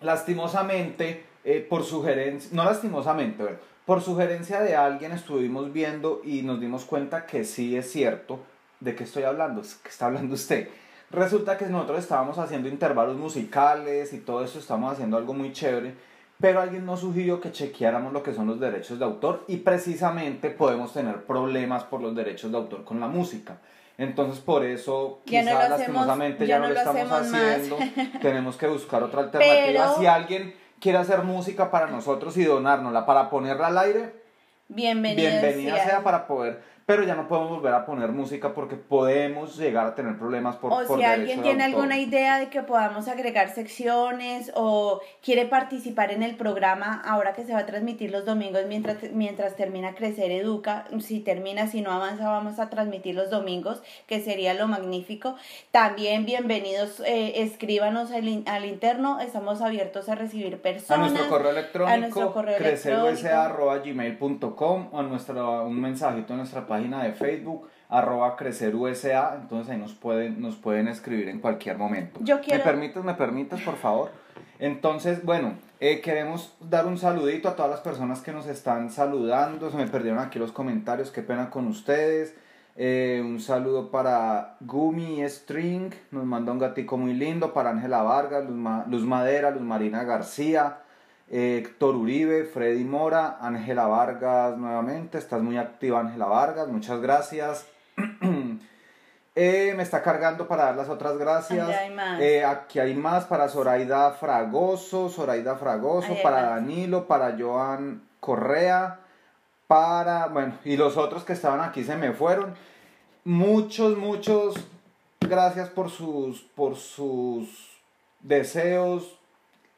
lastimosamente, eh, por sugerencia, no lastimosamente, bueno, por sugerencia de alguien estuvimos viendo y nos dimos cuenta que sí es cierto. ¿De qué estoy hablando? ¿Qué está hablando usted? Resulta que nosotros estábamos haciendo intervalos musicales y todo eso, estamos haciendo algo muy chévere, pero alguien nos sugirió que chequeáramos lo que son los derechos de autor y precisamente podemos tener problemas por los derechos de autor con la música. Entonces por eso Ya no quizás hacemos- lastimosamente ya ya, no no lo lo estamos más. haciendo, tenemos que buscar otra alternativa. Pero- Si alguien quiere hacer música para nosotros y donárnosla para ponerla al aire, Bienvenido bienvenida sea. sea para poder, pero ya no podemos volver a poner música porque podemos llegar a tener problemas por, O por si alguien tiene autor. alguna idea de que podamos agregar secciones o quiere participar en el programa ahora que se va a transmitir los domingos mientras, mientras termina Crecer Educa, si termina, si no avanza, vamos a transmitir los domingos, que sería lo magnífico. También bienvenidos, eh, escríbanos al, in- al interno, estamos abiertos a recibir a personas. nuestro correo electrónico, nuestro correo crecerusa.gmail.com o a nuestra, un mensajito en nuestra página de Facebook, arroba crecerusa, entonces ahí nos pueden, nos pueden escribir en cualquier momento. Yo quiero- ¿Me permites, me permites, por favor? Entonces, bueno, eh, queremos dar un saludito a todas las personas que nos están saludando, se me perdieron aquí los comentarios, qué pena con ustedes. Eh, un saludo para Gumi String, nos manda un gatico muy lindo, para Ángela Vargas, Luz, Ma- Luz Madera, Luz Marina García, Héctor Uribe, Freddy Mora, Ángela Vargas nuevamente, estás muy activa Ángela Vargas, muchas gracias. Eh, me está cargando para dar las otras gracias. Hay más. Eh, aquí hay más para Zoraida Fragoso, Zoraida Fragoso, Ahí para. Danilo, para Joan Correa, para, bueno, y los otros que estaban aquí se me fueron. Muchos, muchos gracias por sus, por sus deseos.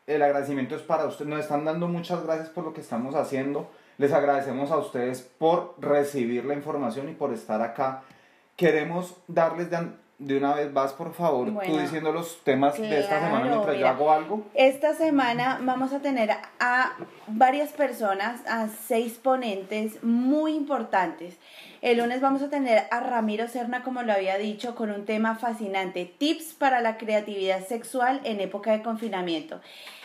El agradecimiento es para ustedes. Nos están dando muchas gracias por lo que estamos haciendo. Les agradecemos a ustedes por recibir la información y por estar acá. Queremos darles de de una vez vas, por favor, tú diciendo los temas de esta semana mientras yo mira. hago algo. Esta semana vamos a tener a varias personas, a seis ponentes muy importantes. El lunes vamos a tener a Ramiro Serna, como lo había dicho, con un tema fascinante, tips para la creatividad sexual en época de confinamiento.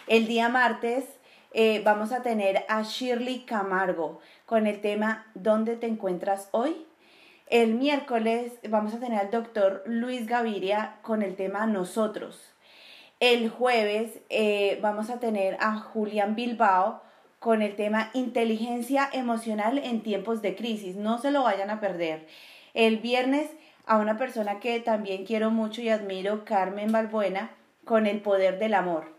El día martes eh, vamos a tener a Shirley Camargo con el tema ¿Dónde te encuentras hoy? El miércoles vamos a tener al doctor Luis Gaviria con el tema Nosotros. El jueves eh, vamos a tener a Julián Bilbao con el tema inteligencia emocional en tiempos de crisis. No se lo vayan a perder. El viernes a una persona que también quiero mucho y admiro, Carmen Balbuena, con el poder del amor.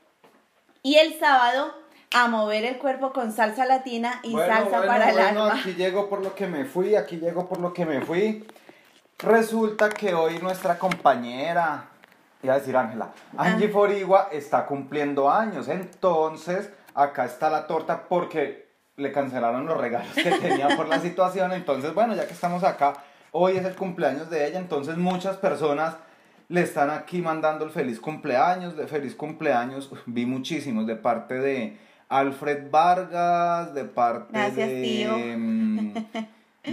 Y el sábado a mover el cuerpo con salsa latina y Bueno, salsa bueno, para el alma. aquí llego por lo que me fui, aquí llego por lo que me fui. Resulta que hoy nuestra compañera, iba a decir Ángela, Angie Ah. Forigua está cumpliendo años. Entonces, acá está la torta porque le cancelaron los regalos que tenía por la situación. Entonces, bueno, ya que estamos acá, hoy es el cumpleaños de ella. Entonces, muchas personas le están aquí mandando el feliz cumpleaños, de feliz cumpleaños. Vi muchísimos de parte de Alfred Vargas, de parte Gracias, de... tío. mm,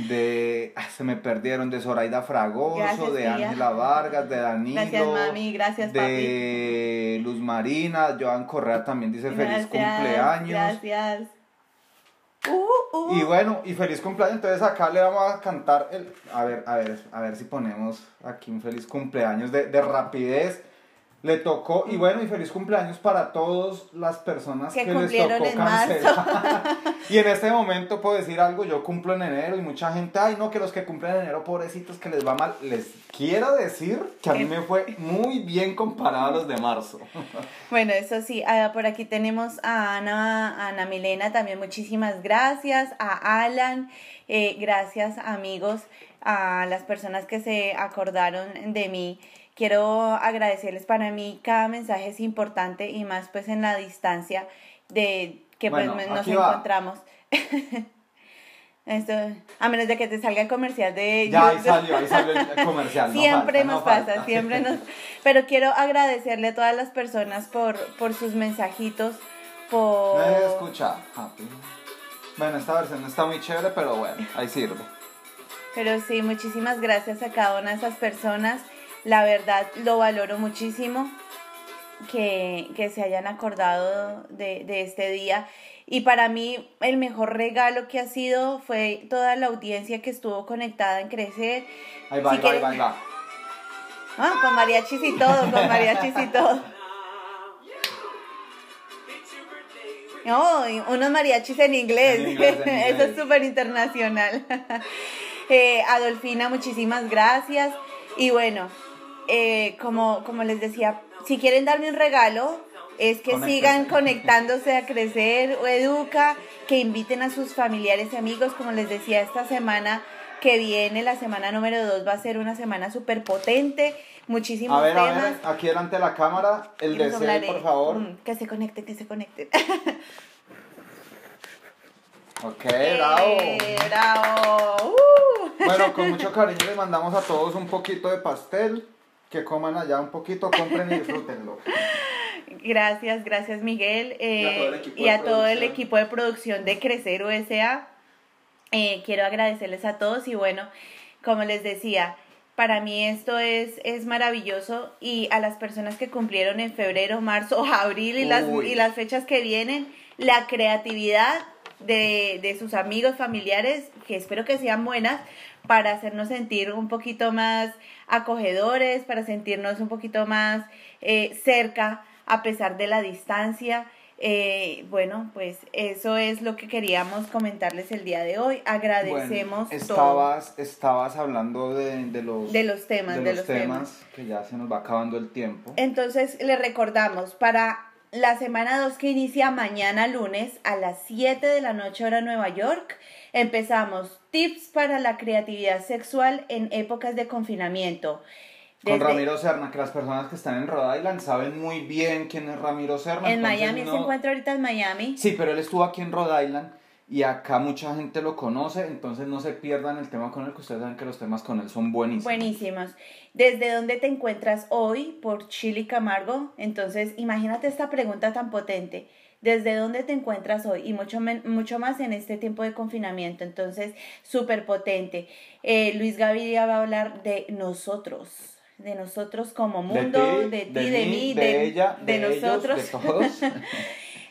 De, ah, se me perdieron, de Zoraida Fragoso, Gracias, de. Ángela Vargas, de Danilo, Gracias, mami, gracias, de Luz Marina, Joan Correa también dice feliz cumpleaños. Gracias. Uh, uh. Y bueno, y feliz cumpleaños. Entonces acá le vamos a cantar el. A ver, a ver, a ver si ponemos aquí un feliz cumpleaños de, de rapidez. Le tocó, y bueno, y feliz cumpleaños para todas las personas Que que, les cumplieron tocó en marzo. cancelar. y en este momento puedo decir algo, yo cumplo en enero y mucha gente, ay no, que los que cumplen en enero, pobrecitos, que les va mal. Les quiero decir que a mí me fue muy bien comparado a los de marzo. Bueno, eso sí, ah, por aquí tenemos a Ana, a Ana Milena, también muchísimas gracias, a Alan, eh, gracias amigos, a las personas que se acordaron de mí. Quiero agradecerles para mí, cada mensaje es importante y más pues en la distancia de que pues Bueno, nos aquí va. encontramos. Esto, a menos de que te salga el comercial de ya, ahí salió, ahí salió el comercial. no siempre falta, nos no pasa, falta. siempre nos... Pero quiero agradecerle a todas las personas por, por sus mensajitos, por... No he escuchado. Happy. Bueno, esta versión no está muy chévere, pero bueno, ahí sirve. Pero sí, muchísimas gracias a cada una de esas personas. La verdad, lo valoro muchísimo que, que se hayan acordado de, de este día. Y para mí, el mejor regalo que ha sido fue toda la audiencia que estuvo conectada en Crecer. Ahí va, ahí va, ahí va, ahí va. Ah, con mariachis y todo, con mariachis y todo. No, y unos mariachis en inglés. En inglés, en Eso inglés. es súper internacional. Eh, Adolfina, muchísimas gracias. Y bueno, eh, como, como les decía, si quieren darme un regalo, es que sigan conectándose a crecer o educa, que inviten a sus familiares y amigos. Como les decía, esta semana que viene, la semana número 2, va a ser una semana súper potente. Muchísimos A ver, a temas. ver, aquí delante de la cámara, el deseo, hablaré. por favor. Mm, que se conecten, que se conecten. Ok, bravo. Eh, bravo. Uh. Bueno, con mucho cariño les mandamos a todos un poquito de pastel. Que coman allá un poquito, compren y disfrútenlo. Gracias, gracias Miguel eh, Y a todo el equipo de producción. equipo de producción de Crecer USA. Eh, quiero agradecerles a todos y bueno, como les decía, para mí esto es, es maravilloso y a las personas que cumplieron en febrero, marzo, abril y las, y las fechas que vienen, la creatividad de, de sus amigos, familiares, que espero que sean buenas, para hacernos sentir un poquito más acogedores, para sentirnos un poquito más eh, cerca a pesar de la distancia. Eh, bueno, pues eso es lo que queríamos comentarles el día de hoy. Agradecemos Bueno, todo estabas, estabas hablando de, de los, de los temas, de de, los los temas, que ya se nos va acabando el tiempo. Entonces, le recordamos, para la semana 2 que inicia mañana lunes a las 7 de la noche hora Nueva York, empezamos tips para la creatividad sexual en épocas de confinamiento. Con Ramiro Serna, que las personas que están en Rhode Island saben muy bien quién es Ramiro Serna. En Miami, se encuentra ahorita en Miami. Sí, pero él estuvo aquí en Rhode Island y acá mucha gente lo conoce, entonces no se pierdan el tema con él, que ustedes saben que los temas con él son buenísimos. Buenísimos. ¿Desde dónde te encuentras hoy? Por Chili Camargo. Entonces, imagínate esta pregunta tan potente. ¿Desde dónde te encuentras hoy? Y mucho, mucho más en este tiempo de confinamiento. Entonces, súper potente. Eh, Luis Gaviria va a hablar de nosotros. De nosotros como mundo, de ti, de, mí, de, ella, de, nosotros. todos.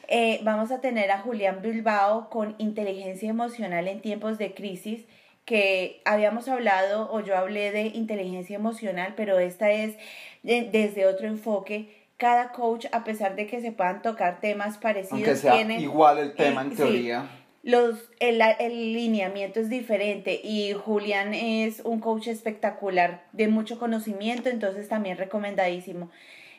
Eh, vamos a tener a Julián Bilbao con inteligencia emocional en tiempos de crisis que habíamos hablado o yo hablé de inteligencia emocional, pero esta es desde otro enfoque. Cada coach, a pesar de que se puedan tocar temas parecidos, tiene igual el tema en teoría. los, el, el lineamiento es diferente y Julián es un coach espectacular de mucho conocimiento, entonces también recomendadísimo.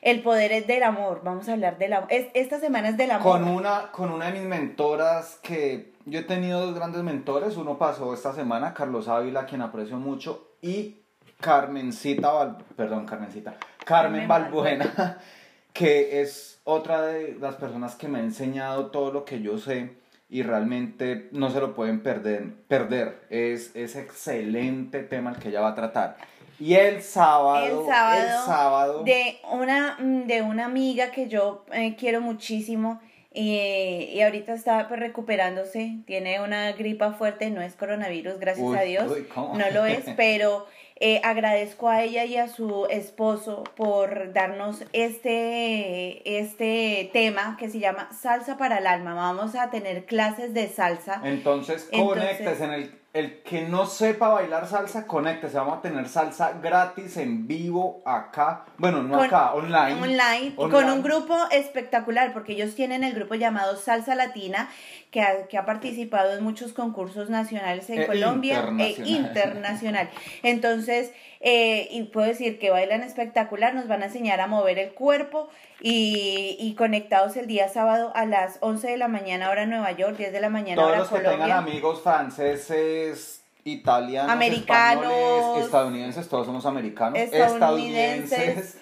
El poder es del amor. Vamos a hablar del amor. esta semana es del amor. Con una, con una de mis mentoras que yo he tenido dos grandes mentores. Uno pasó esta semana, Carlos Ávila, quien aprecio mucho, y Carmencita, perdón, Carmencita, Carmen, Balbuena, que es otra de las personas que me ha enseñado todo lo que yo sé y realmente no se lo pueden perder. perder. Es, es excelente tema el que ella va a tratar. Y el sábado, el sábado, de una de una amiga que yo eh, quiero muchísimo y, y ahorita está pues, recuperándose, tiene una gripa fuerte, no es coronavirus, gracias a Dios, no lo es, pero eh, agradezco a ella y a su esposo por darnos este, este tema que se llama Salsa para el Alma. Vamos a tener clases de salsa. Entonces, conectes en el el que no sepa bailar salsa, conéctese. Vamos a tener salsa gratis en vivo acá. Bueno, no acá, online. online. Con un grupo espectacular, porque ellos tienen el grupo llamado Salsa Latina, que ha, que ha participado en muchos concursos nacionales en E Colombia internacional. e internacional. Entonces, eh, y puedo decir que bailan espectacular, nos van a enseñar a mover el cuerpo y, y conectados el día sábado a las 11 de la mañana hora Nueva York, 10 de la mañana Todos hora los que Colombia. tengan amigos franceses, italianos, Americanos. españoles, estadounidenses, todos somos americanos, Estadounidenses. estadounidenses.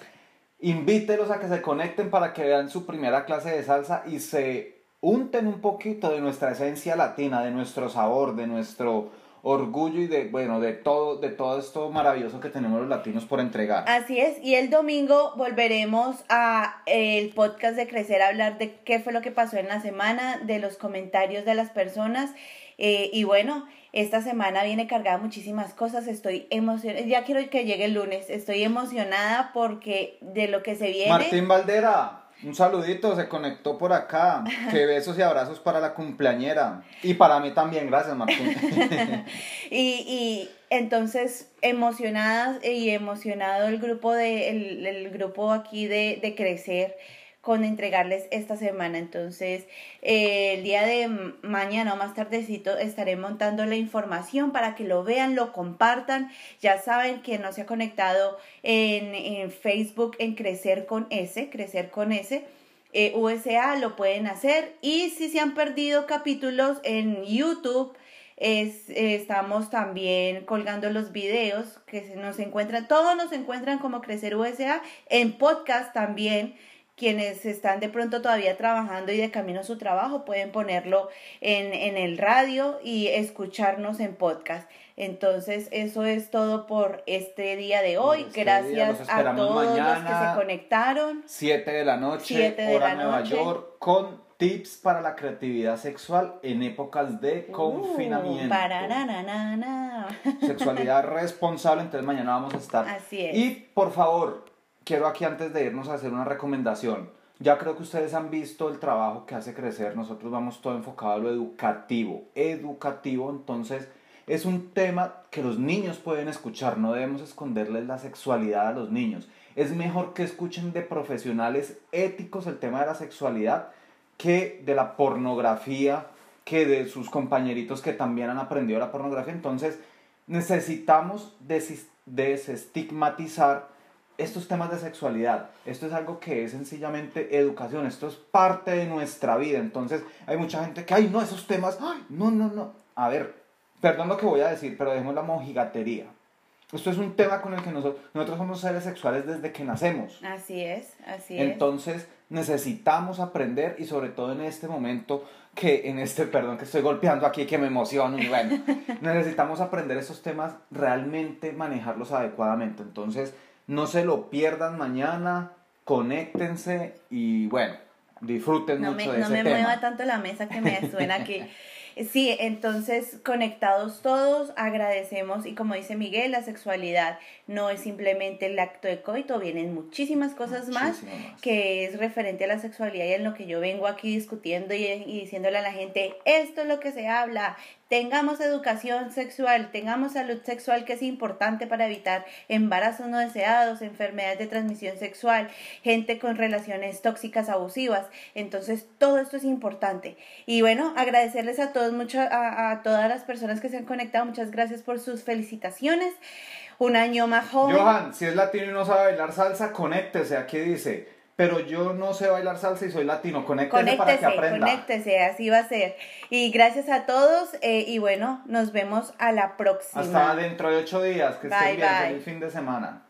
Invítelos a que se conecten para que vean su primera clase de salsa y se unten un poquito de nuestra esencia latina, de nuestro sabor, de nuestro orgullo y de bueno, de todo de todo esto maravilloso que tenemos los latinos por entregar. Así es, y el domingo volveremos a el podcast de Crecer a hablar de qué fue lo que pasó en la semana, de los comentarios de las personas. eh, y bueno, esta semana viene cargada muchísimas cosas. Estoy emocionada. Ya quiero que llegue el lunes. Estoy emocionada porque de lo que se viene. Martín Valdera, un saludito, se conectó por acá. Que besos y abrazos para la cumpleañera. Y para mí también, gracias Martín. y, y entonces emocionadas y emocionado el grupo de el, el grupo aquí de, de crecer con entregarles esta semana. Entonces eh, el día de mañana o más tardecito estaré montando la información para que lo vean lo compartan. Ya saben que no se ha conectado en, en Facebook en crecer con S crecer con S eh, USA lo pueden hacer. Y si se han perdido capítulos en YouTube es, estamos también colgando los videos que se nos encuentran, todos nos encuentran como Crecer USA, en podcast también, quienes están de pronto todavía trabajando y de camino a su trabajo pueden ponerlo en, en el radio y escucharnos en podcast. Entonces, eso es todo por este día de hoy. Este Gracias a todos los que mañana. se conectaron. 7 de la noche, Siete de hora la Nueva noche. York, con tips para la creatividad sexual en épocas de confinamiento. Uh, pararararana. Sexualidad responsable, entonces mañana vamos a estar. Así es. Y por favor, quiero aquí antes de irnos a hacer una recomendación. Ya creo que ustedes han visto el trabajo que hace crecer. Nosotros vamos todo enfocado a lo educativo. Educativo, entonces es un tema que los niños pueden escuchar. No debemos esconderles la sexualidad a los niños. Es mejor que escuchen de profesionales éticos el tema de la sexualidad que de la pornografía, que de sus compañeritos que también han aprendido la pornografía. Entonces necesitamos desestigmatizar estos temas de sexualidad. Esto es algo que es sencillamente educación, esto es parte de nuestra vida. Entonces hay mucha gente que, ay, no, esos temas, ay, no, no, no. A ver, perdón lo que voy a decir, pero dejemos la mojigatería. Esto es un tema con el que nosotros, nosotros somos seres sexuales desde que nacemos. Así es, así Entonces necesitamos aprender y sobre todo en este momento que en este, perdón que estoy golpeando aquí, que me emociono y bueno, necesitamos aprender esos temas, realmente manejarlos adecuadamente. Entonces no se lo pierdan mañana, conéctense y bueno, disfruten no mucho me, de no ese me tema. mueva tanto la mesa que me suena aquí. Sí, entonces conectados todos, agradecemos y como dice Miguel, la sexualidad no es simplemente el acto de coito, vienen muchísimas cosas más. que es referente a la sexualidad y en lo que yo vengo aquí discutiendo y, y diciéndole a la gente, esto es lo que se habla, tengamos educación sexual, tengamos salud sexual que es importante para evitar embarazos no deseados, enfermedades de transmisión sexual, gente con relaciones tóxicas abusivas. Entonces, todo esto es importante. Y bueno, agradecerles a todos mucho a, todas las personas que se han conectado, muchas gracias por sus felicitaciones. Un año más joven. Johan, si es latino y no sabe bailar salsa, conéctese. Aquí dice, pero yo no sé bailar salsa y soy latino. Conéctese, para que Conéctese, aprenda. conéctese, así va a ser. Y gracias a todos eh, y bueno, nos vemos a la próxima. Hasta dentro de ocho días. Que Bye, estén bien. Feliz fin de semana.